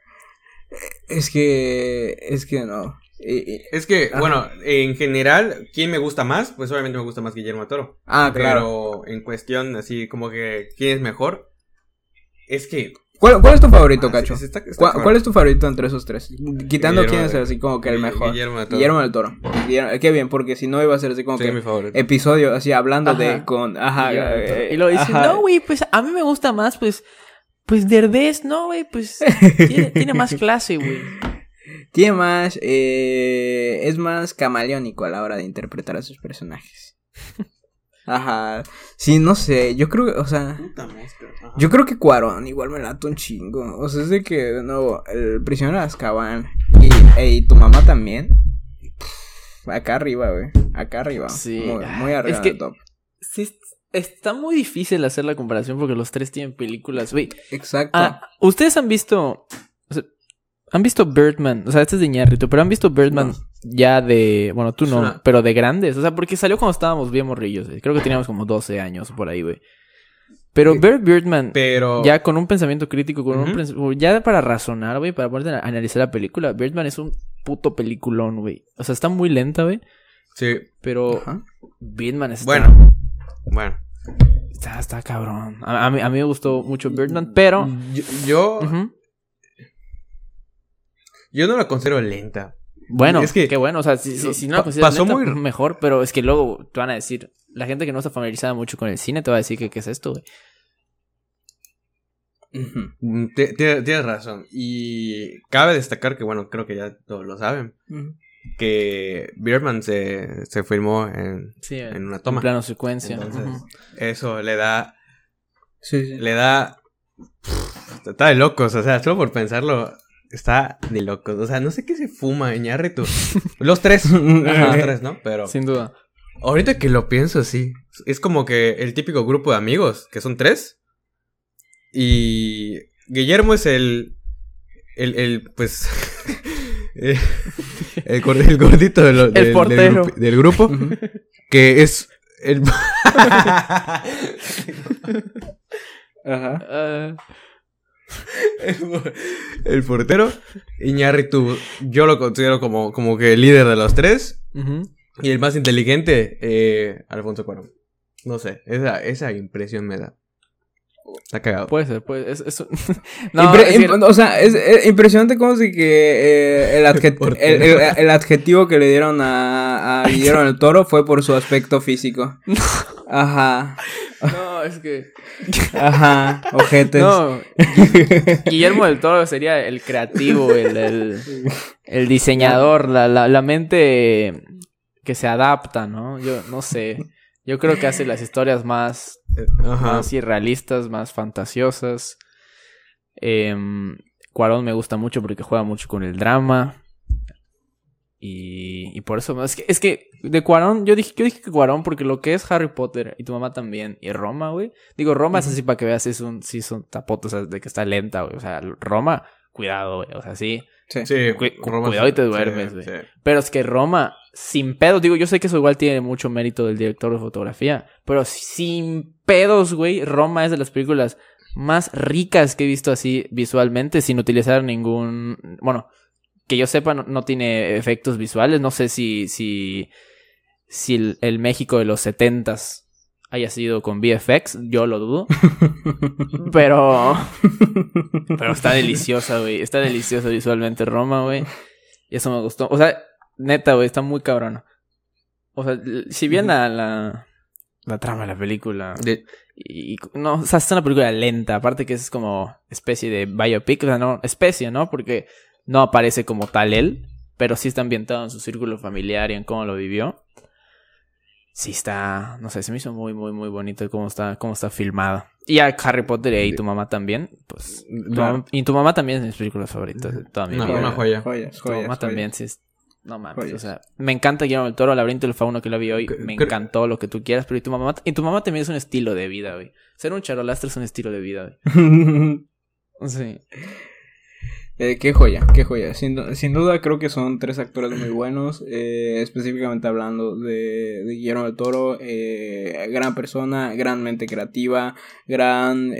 Es que. Es que no. Y- y- Es que, Ajá. bueno, en general, ¿quién me gusta más? Pues obviamente me gusta más Guillermo Toro. ah, claro. Pero en cuestión, así como que, ¿quién es mejor? Es que. ¿Cuál, cuál es tu favorito, ah, Cacho? sí, está- está ¿Cuál, es tu favorito entre esos tres? Quitando Guillermo quién es así como que el mejor. Guillermo del Toro. Guillermo del Toro. Guillermo- qué bien, porque si no iba a ser así como Sí, que mi favorito. episodio así hablando de con ajá eh, y lo dice, ajá. no, güey, pues a mí me gusta más, pues, pues Derbez, no, güey, pues tiene, tiene más clase, güey. Tiene más eh, es más camaleónico a la hora de interpretar a sus personajes. Ajá. Sí, no sé, yo creo, o sea, Puta mosca. Ajá. yo creo que Cuarón igual me late un chingo. O sea, es de que de nuevo el prisionero de Azkaban y, y tu mamá también. Pff, Acá arriba, güey. Acá arriba. Sí. Muy, muy arriba Es que- top. Sí, es- está muy difícil hacer la comparación porque los tres tienen películas, güey. Exacto. Ah, Ustedes han visto. Han visto Birdman. O sea, este es de Iñárritu, pero han visto Birdman No. ya de. Bueno, tú no, una- pero de grandes. O sea, porque salió cuando estábamos bien morrillos. Creo que teníamos como 12 años por ahí, güey. Pero ver Birdman. Pero. Ya con un pensamiento crítico, con un ya para razonar, güey, para poder analizar la película, Birdman es un puto peliculón, güey. O sea, está muy lenta, güey, Sí. pero Ajá. Birdman está, Bueno. Bueno. está, está cabrón. A, a mí, a mí me gustó mucho Birdman, pero... Yo. Yo. Yo no la considero lenta. Bueno, Es que- qué bueno, o sea, si, si, si no la consideras pasó lenta, muy- mejor, pero es que luego te van a decir, la gente que no está familiarizada mucho con el cine te va a decir que qué es esto, güey. Mm, ti- ti- Tienes razón. Y cabe destacar que, bueno, creo que ya todos lo saben, que Birdman se, se filmó en, Sí, en una En toma. plano secuencia. Entonces, eso le da, Sí, sí. le da, está de locos, o sea, solo por pensarlo, está de locos. O sea, no sé qué se fuma Iñárritu. Los tres, Ajá, los tres, ¿no? Pero Sin duda. ahorita que lo pienso, sí. Es como que el típico grupo de amigos, que son tres. Y Guillermo es el, el, el pues, eh, el, gor- el gordito de lo- del, del portero. del grupo, que es el... Ajá. Ah, el portero. Iñárritu, yo lo considero como, como que el líder de los tres. Y el más inteligente, eh, Alfonso Cuarón. No sé, esa, esa impresión me da. Está cagado. Puede ser, puede es, es- No, Impre- es que- imp- o sea, es, es impresionante cómo si que eh, el, adjet- el, el- el adjetivo que le dieron a, a Guillermo del Toro fue por su aspecto físico. Ajá, no, es que... ajá, ojetes. No, Guillermo del Toro sería el creativo, el, el, el diseñador, la, la, la mente que se adapta, ¿no? Yo no sé. Yo creo que hace las historias más, Eh, Ajá. más irrealistas, más fantasiosas. Em, Cuarón me gusta mucho porque juega mucho con el drama. Y, y por eso, es que, es que de Cuarón, yo dije, yo dije que Cuarón porque lo que es Harry Potter y tu mamá también, y Roma, güey. Digo, Roma es así para que veas, si es un, si son tapotes, o sea, de que está lenta, güey. O sea, Roma, cuidado, güey. O sea, sí. Sí. Sí, Cu- cu- Roma cuidado sí, y te duermes, güey. sí. Pero es que Roma, sin pedos, digo, yo sé que eso igual tiene mucho mérito del director de fotografía, pero sin pedos, güey, Roma es de las películas más ricas que he visto así visualmente, sin utilizar ningún, bueno, que yo sepa, no, no tiene efectos visuales, no sé si, si, si el, el México de los setentas haya sido con VFX, yo lo dudo, pero, pero está deliciosa, güey, está deliciosa visualmente Roma, güey. Y eso me gustó. O sea, neta, güey, está muy cabrona. O sea, si bien la, la, la trama de la película. De- Y, y- no, o sea, es una película lenta. Aparte que es como especie de biopic. O sea, no, especie, ¿no? Porque no aparece como tal él. Pero sí está ambientado en su círculo familiar y en cómo lo vivió. Sí está, no sé, se me hizo muy, muy, muy bonito cómo está, cómo está filmado. Y a Harry Potter y tu mamá también, pues. tu mamá- y tu mamá también es de mis películas favoritas de toda mi Una- vida. una joya. Joyas, Tu joyas, mamá joyas. también, sí. No mames, Joyas. o sea, me encanta Guillermo del Toro, Laberinto del Fauno que la vi hoy, me encantó lo que tú quieras, pero y tu mamá, y tu mamá también es un estilo de vida, güey. Ser un charolastre es un estilo de vida, güey. Sí. Eh, qué joya, qué joya. Sin, du- sin duda creo que son tres actores muy buenos. eh, específicamente hablando de, Guillermo del Toro. eh, gran persona, gran mente creativa, gran...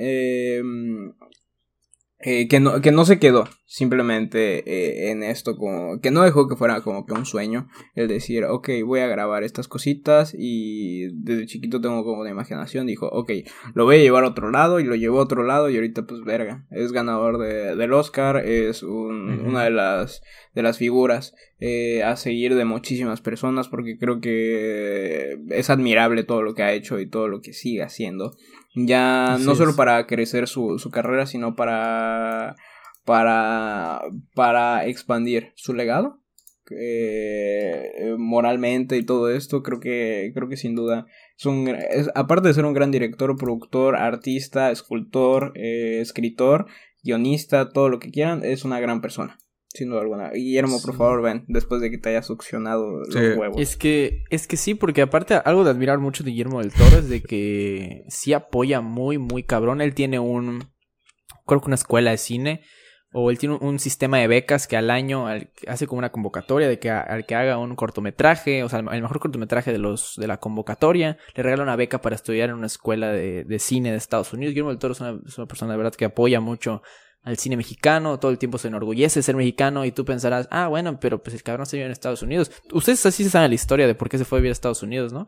eh, que, no, que no se quedó simplemente eh, en esto, como que no dejó que fuera como que un sueño, el decir, ok, voy a grabar estas cositas y desde chiquito tengo como una imaginación, dijo, ok, lo voy a llevar a otro lado y lo llevó a otro lado y ahorita pues verga, es ganador de, del Oscar, es un- una de las, de las figuras eh, a seguir de muchísimas personas porque creo que es admirable todo lo que ha hecho y todo lo que sigue haciendo. Ya Así no solo es. para crecer su, su carrera, sino para, para, para expandir su legado. eh, moralmente y todo esto creo que creo que sin duda es un es- aparte de ser un gran director productor artista escultor eh, escritor guionista todo lo que quieran es una gran persona sin duda alguna Guillermo por favor ven después de que te haya succionado Sí. los huevos Es que, es que sí, porque aparte algo de admirar mucho de Guillermo del Toro es de que sí apoya muy, muy cabrón. Él tiene un, creo que una escuela de cine, o él tiene un, un sistema de becas que al año al- hace como una convocatoria de que a- al que haga un cortometraje, o sea, el mejor cortometraje de los de la convocatoria, le regala una beca para estudiar en una escuela de, de cine de Estados Unidos. Guillermo del Toro es una, es una persona de verdad que apoya mucho al cine mexicano, todo el tiempo se enorgullece de ser mexicano y tú pensarás, ah, bueno, pero pues el cabrón se vive en Estados Unidos. Ustedes así se saben la historia de por qué se fue a vivir a Estados Unidos, ¿no?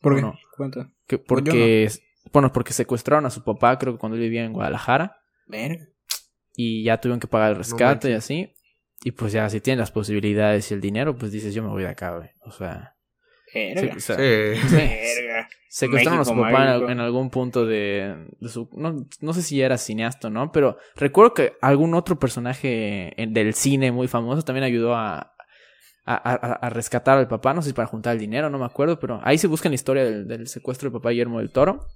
¿por qué? no. cuenta Que porque, bueno, porque secuestraron a su papá, creo que cuando él vivía en Guadalajara, Verga. y ya tuvieron que pagar el rescate y así. Y pues ya, si tienes las posibilidades y el dinero, pues dices, yo me voy de acá, güey. O sea, Verga. sí, o sea, Sí. Verga. secuestraron a su papá en, algún punto de, de su... No, no sé si era cineasta o no, pero recuerdo que algún otro personaje en- del cine muy famoso también ayudó a, a, a- a rescatar al papá, no sé si para juntar el dinero, no me acuerdo, pero ahí se busca la historia del, del secuestro del papá Guillermo del Toro.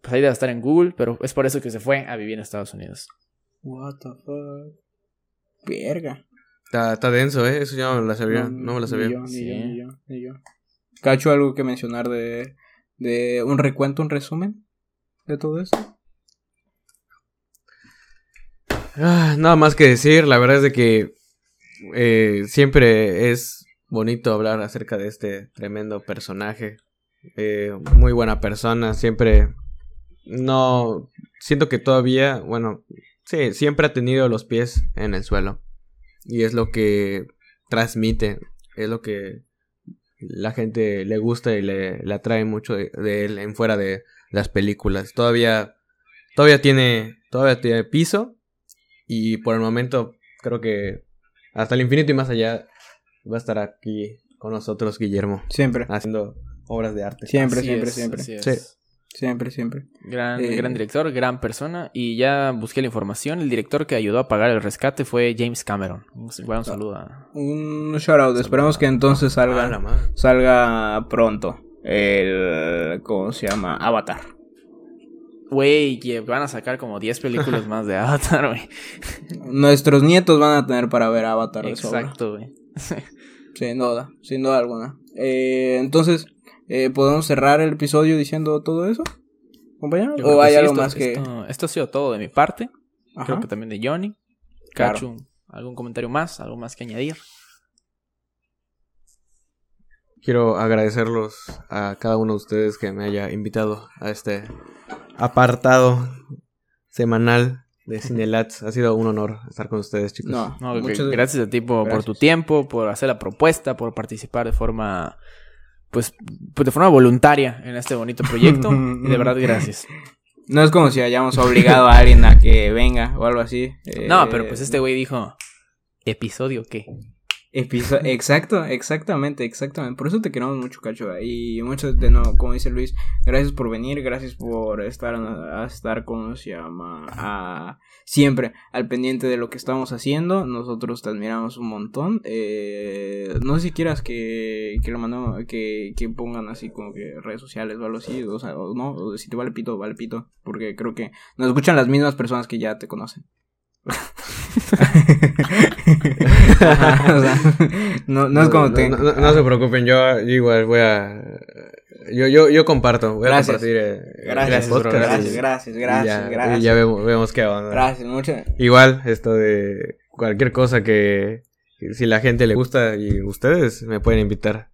Pues ahí debe estar en Google, pero es por eso que se fue a vivir en Estados Unidos. What the fuck. Verga. Está, está denso, ¿eh? Eso ya no me la sabía. No me la Ni sabía. yo, ni Sí. yo, ni yo, ni yo. Cacho, algo que mencionar de, de un recuento, un resumen de todo esto. Ah, nada más que decir, la verdad es de que eh, siempre es bonito hablar acerca de este tremendo personaje. Eh, muy buena persona, siempre no siento que todavía, bueno, sí, siempre ha tenido los pies en el suelo y es lo que transmite, es lo que la gente le gusta y le, le atrae mucho de, de él en fuera de las películas. Todavía todavía tiene todavía tiene piso y por el momento creo que hasta el infinito y más allá va a estar aquí con nosotros Guillermo Siempre, haciendo obras de arte. siempre, Así siempre, es, siempre. así es. Sí. Siempre, siempre. Gran, Eh, gran director, gran persona. Y ya busqué la información. El director que ayudó a pagar el rescate fue James Cameron. Un, un saludo a... Un shout out. Esperemos que entonces Ah, salga, salga pronto. El. ¿Cómo se llama? Avatar. Güey, que van a sacar como 10 películas más de Avatar, güey. Nuestros nietos van a tener para ver Avatar. Exacto, güey. Sin duda, sin duda alguna. Eh, entonces, eh, ¿podemos cerrar el episodio diciendo todo eso? ¿Compañero? ¿O hay sí, algo esto- más que.? Esto, esto ha sido todo de mi parte. Ajá. Creo que también de Johnny. Claro. Cachu, ¿algún comentario más? ¿Algo más que añadir? Quiero agradecerlos a cada uno de ustedes que me haya invitado a este apartado semanal de Cinelats. Ha sido un honor estar con ustedes, chicos. No, No, que- muchas gracias a ti por, por tu tiempo, por hacer la propuesta, por participar de forma, pues, pues de forma voluntaria en este bonito proyecto. y de verdad, gracias. No es como si hayamos obligado a alguien a que venga o algo así. No, Eh, pero pues este güey dijo, ¿episodio qué? Episo- Exacto, exactamente, exactamente. Por eso te queremos mucho, Cacho. Y muchas de no, como dice Luis, gracias por venir, gracias por estar, a estar con, se llama, a- siempre al pendiente de lo que estamos haciendo. Nosotros te admiramos un montón. Eh, no sé si quieras que, que lo mandamos, que, que pongan así como que redes sociales o algo así, o sea, o no, o si te vale pito, vale pito, porque creo que nos escuchan las mismas personas que ya te conocen. Ajá, o sea, no, no es como te... no, no- no se preocupen, yo igual voy a. Yo, yo, yo comparto, voy Gracias. a compartir. eh, Gracias, bro, gracias, gracias, y gracias, ya, gracias. ya vemos, vemos qué onda. Gracias, muchas. Igual, esto de cualquier cosa que si la gente le gusta y ustedes me pueden invitar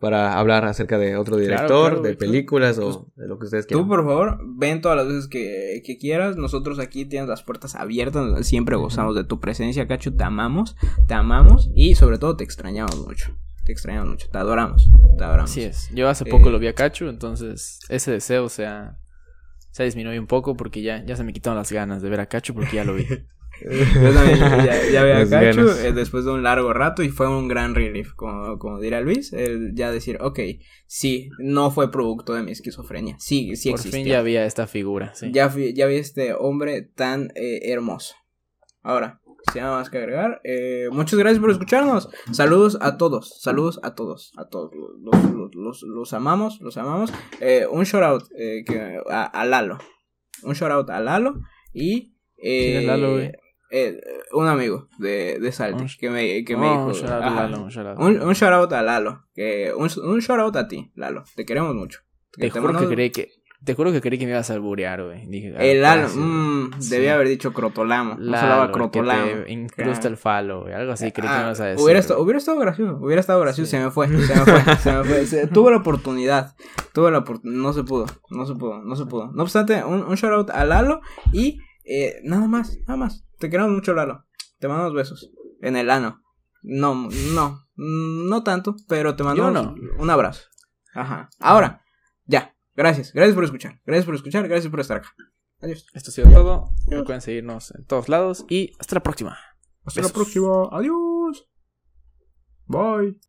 para hablar acerca de otro director, claro, de películas o de lo que ustedes Tú, quieran. por favor, ven todas las veces que, que quieras. Nosotros aquí tienes las puertas abiertas. Siempre gozamos de tu presencia, Cacho. Te amamos, te amamos y sobre todo te extrañamos mucho. Te extrañamos mucho. Te adoramos, te adoramos. Así es. Yo hace poco Eh, lo vi a Cachu, entonces ese deseo se ha, se ha disminuido un poco porque ya, ya se me quitaron las ganas de ver a Cachu porque ya lo vi. Yo también ya, ya vi a Las Cacho eh, después de un largo rato y fue un gran relief, como, como dirá Luis, el ya decir, ok, sí, no fue producto de mi esquizofrenia, sí, sí Por existió. fin ya había esta figura, sí. Ya, vi, ya vi este hombre tan eh, hermoso. Ahora, sin nada más que agregar, eh, muchas gracias por escucharnos. Saludos a todos, saludos a todos, a todos. Los, los, los, los amamos, los amamos. Eh, un shout out eh, que, a, a Lalo. Un shout out a Lalo y... Eh, ¿Quién es Lalo, güey? Eh, un amigo de, de Salty Un- que me, que Oh, me dijo. un shout. Lalo, un shout out. Un, un shout out a Lalo. Que, un, un shout out a ti, Lalo. Te queremos mucho. Te Que juro que mandamos- creí que... Te juro que creí que me ibas a alburear, güey. Dije, ah, El Lalo, mmm. Sí. debía haber dicho crotolamo. No Lalo, que crotolamo. te incrusta el falo, güey. Algo así creí que Ah, me ibas a decir. hubiera, hubiera estado gracioso, hubiera estado gracioso, Sí. se me fue, se me fue, se me fue. Se- tuve la oportunidad, tuve la oportunidad, no se pudo, no se pudo, no se pudo. No obstante, un, un shout out a Lalo y eh, nada más, nada más. Te queremos mucho, Lalo. Te mandamos besos en el ano. No, no, no tanto, pero te mandamos no. un abrazo. Ajá. Ahora, ya. Gracias, gracias por escuchar, gracias por escuchar, gracias por estar acá. Adiós. Esto ha sido todo. Recuerden seguirnos en todos lados y hasta la próxima. Hasta Besos. la próxima. Adiós. Bye.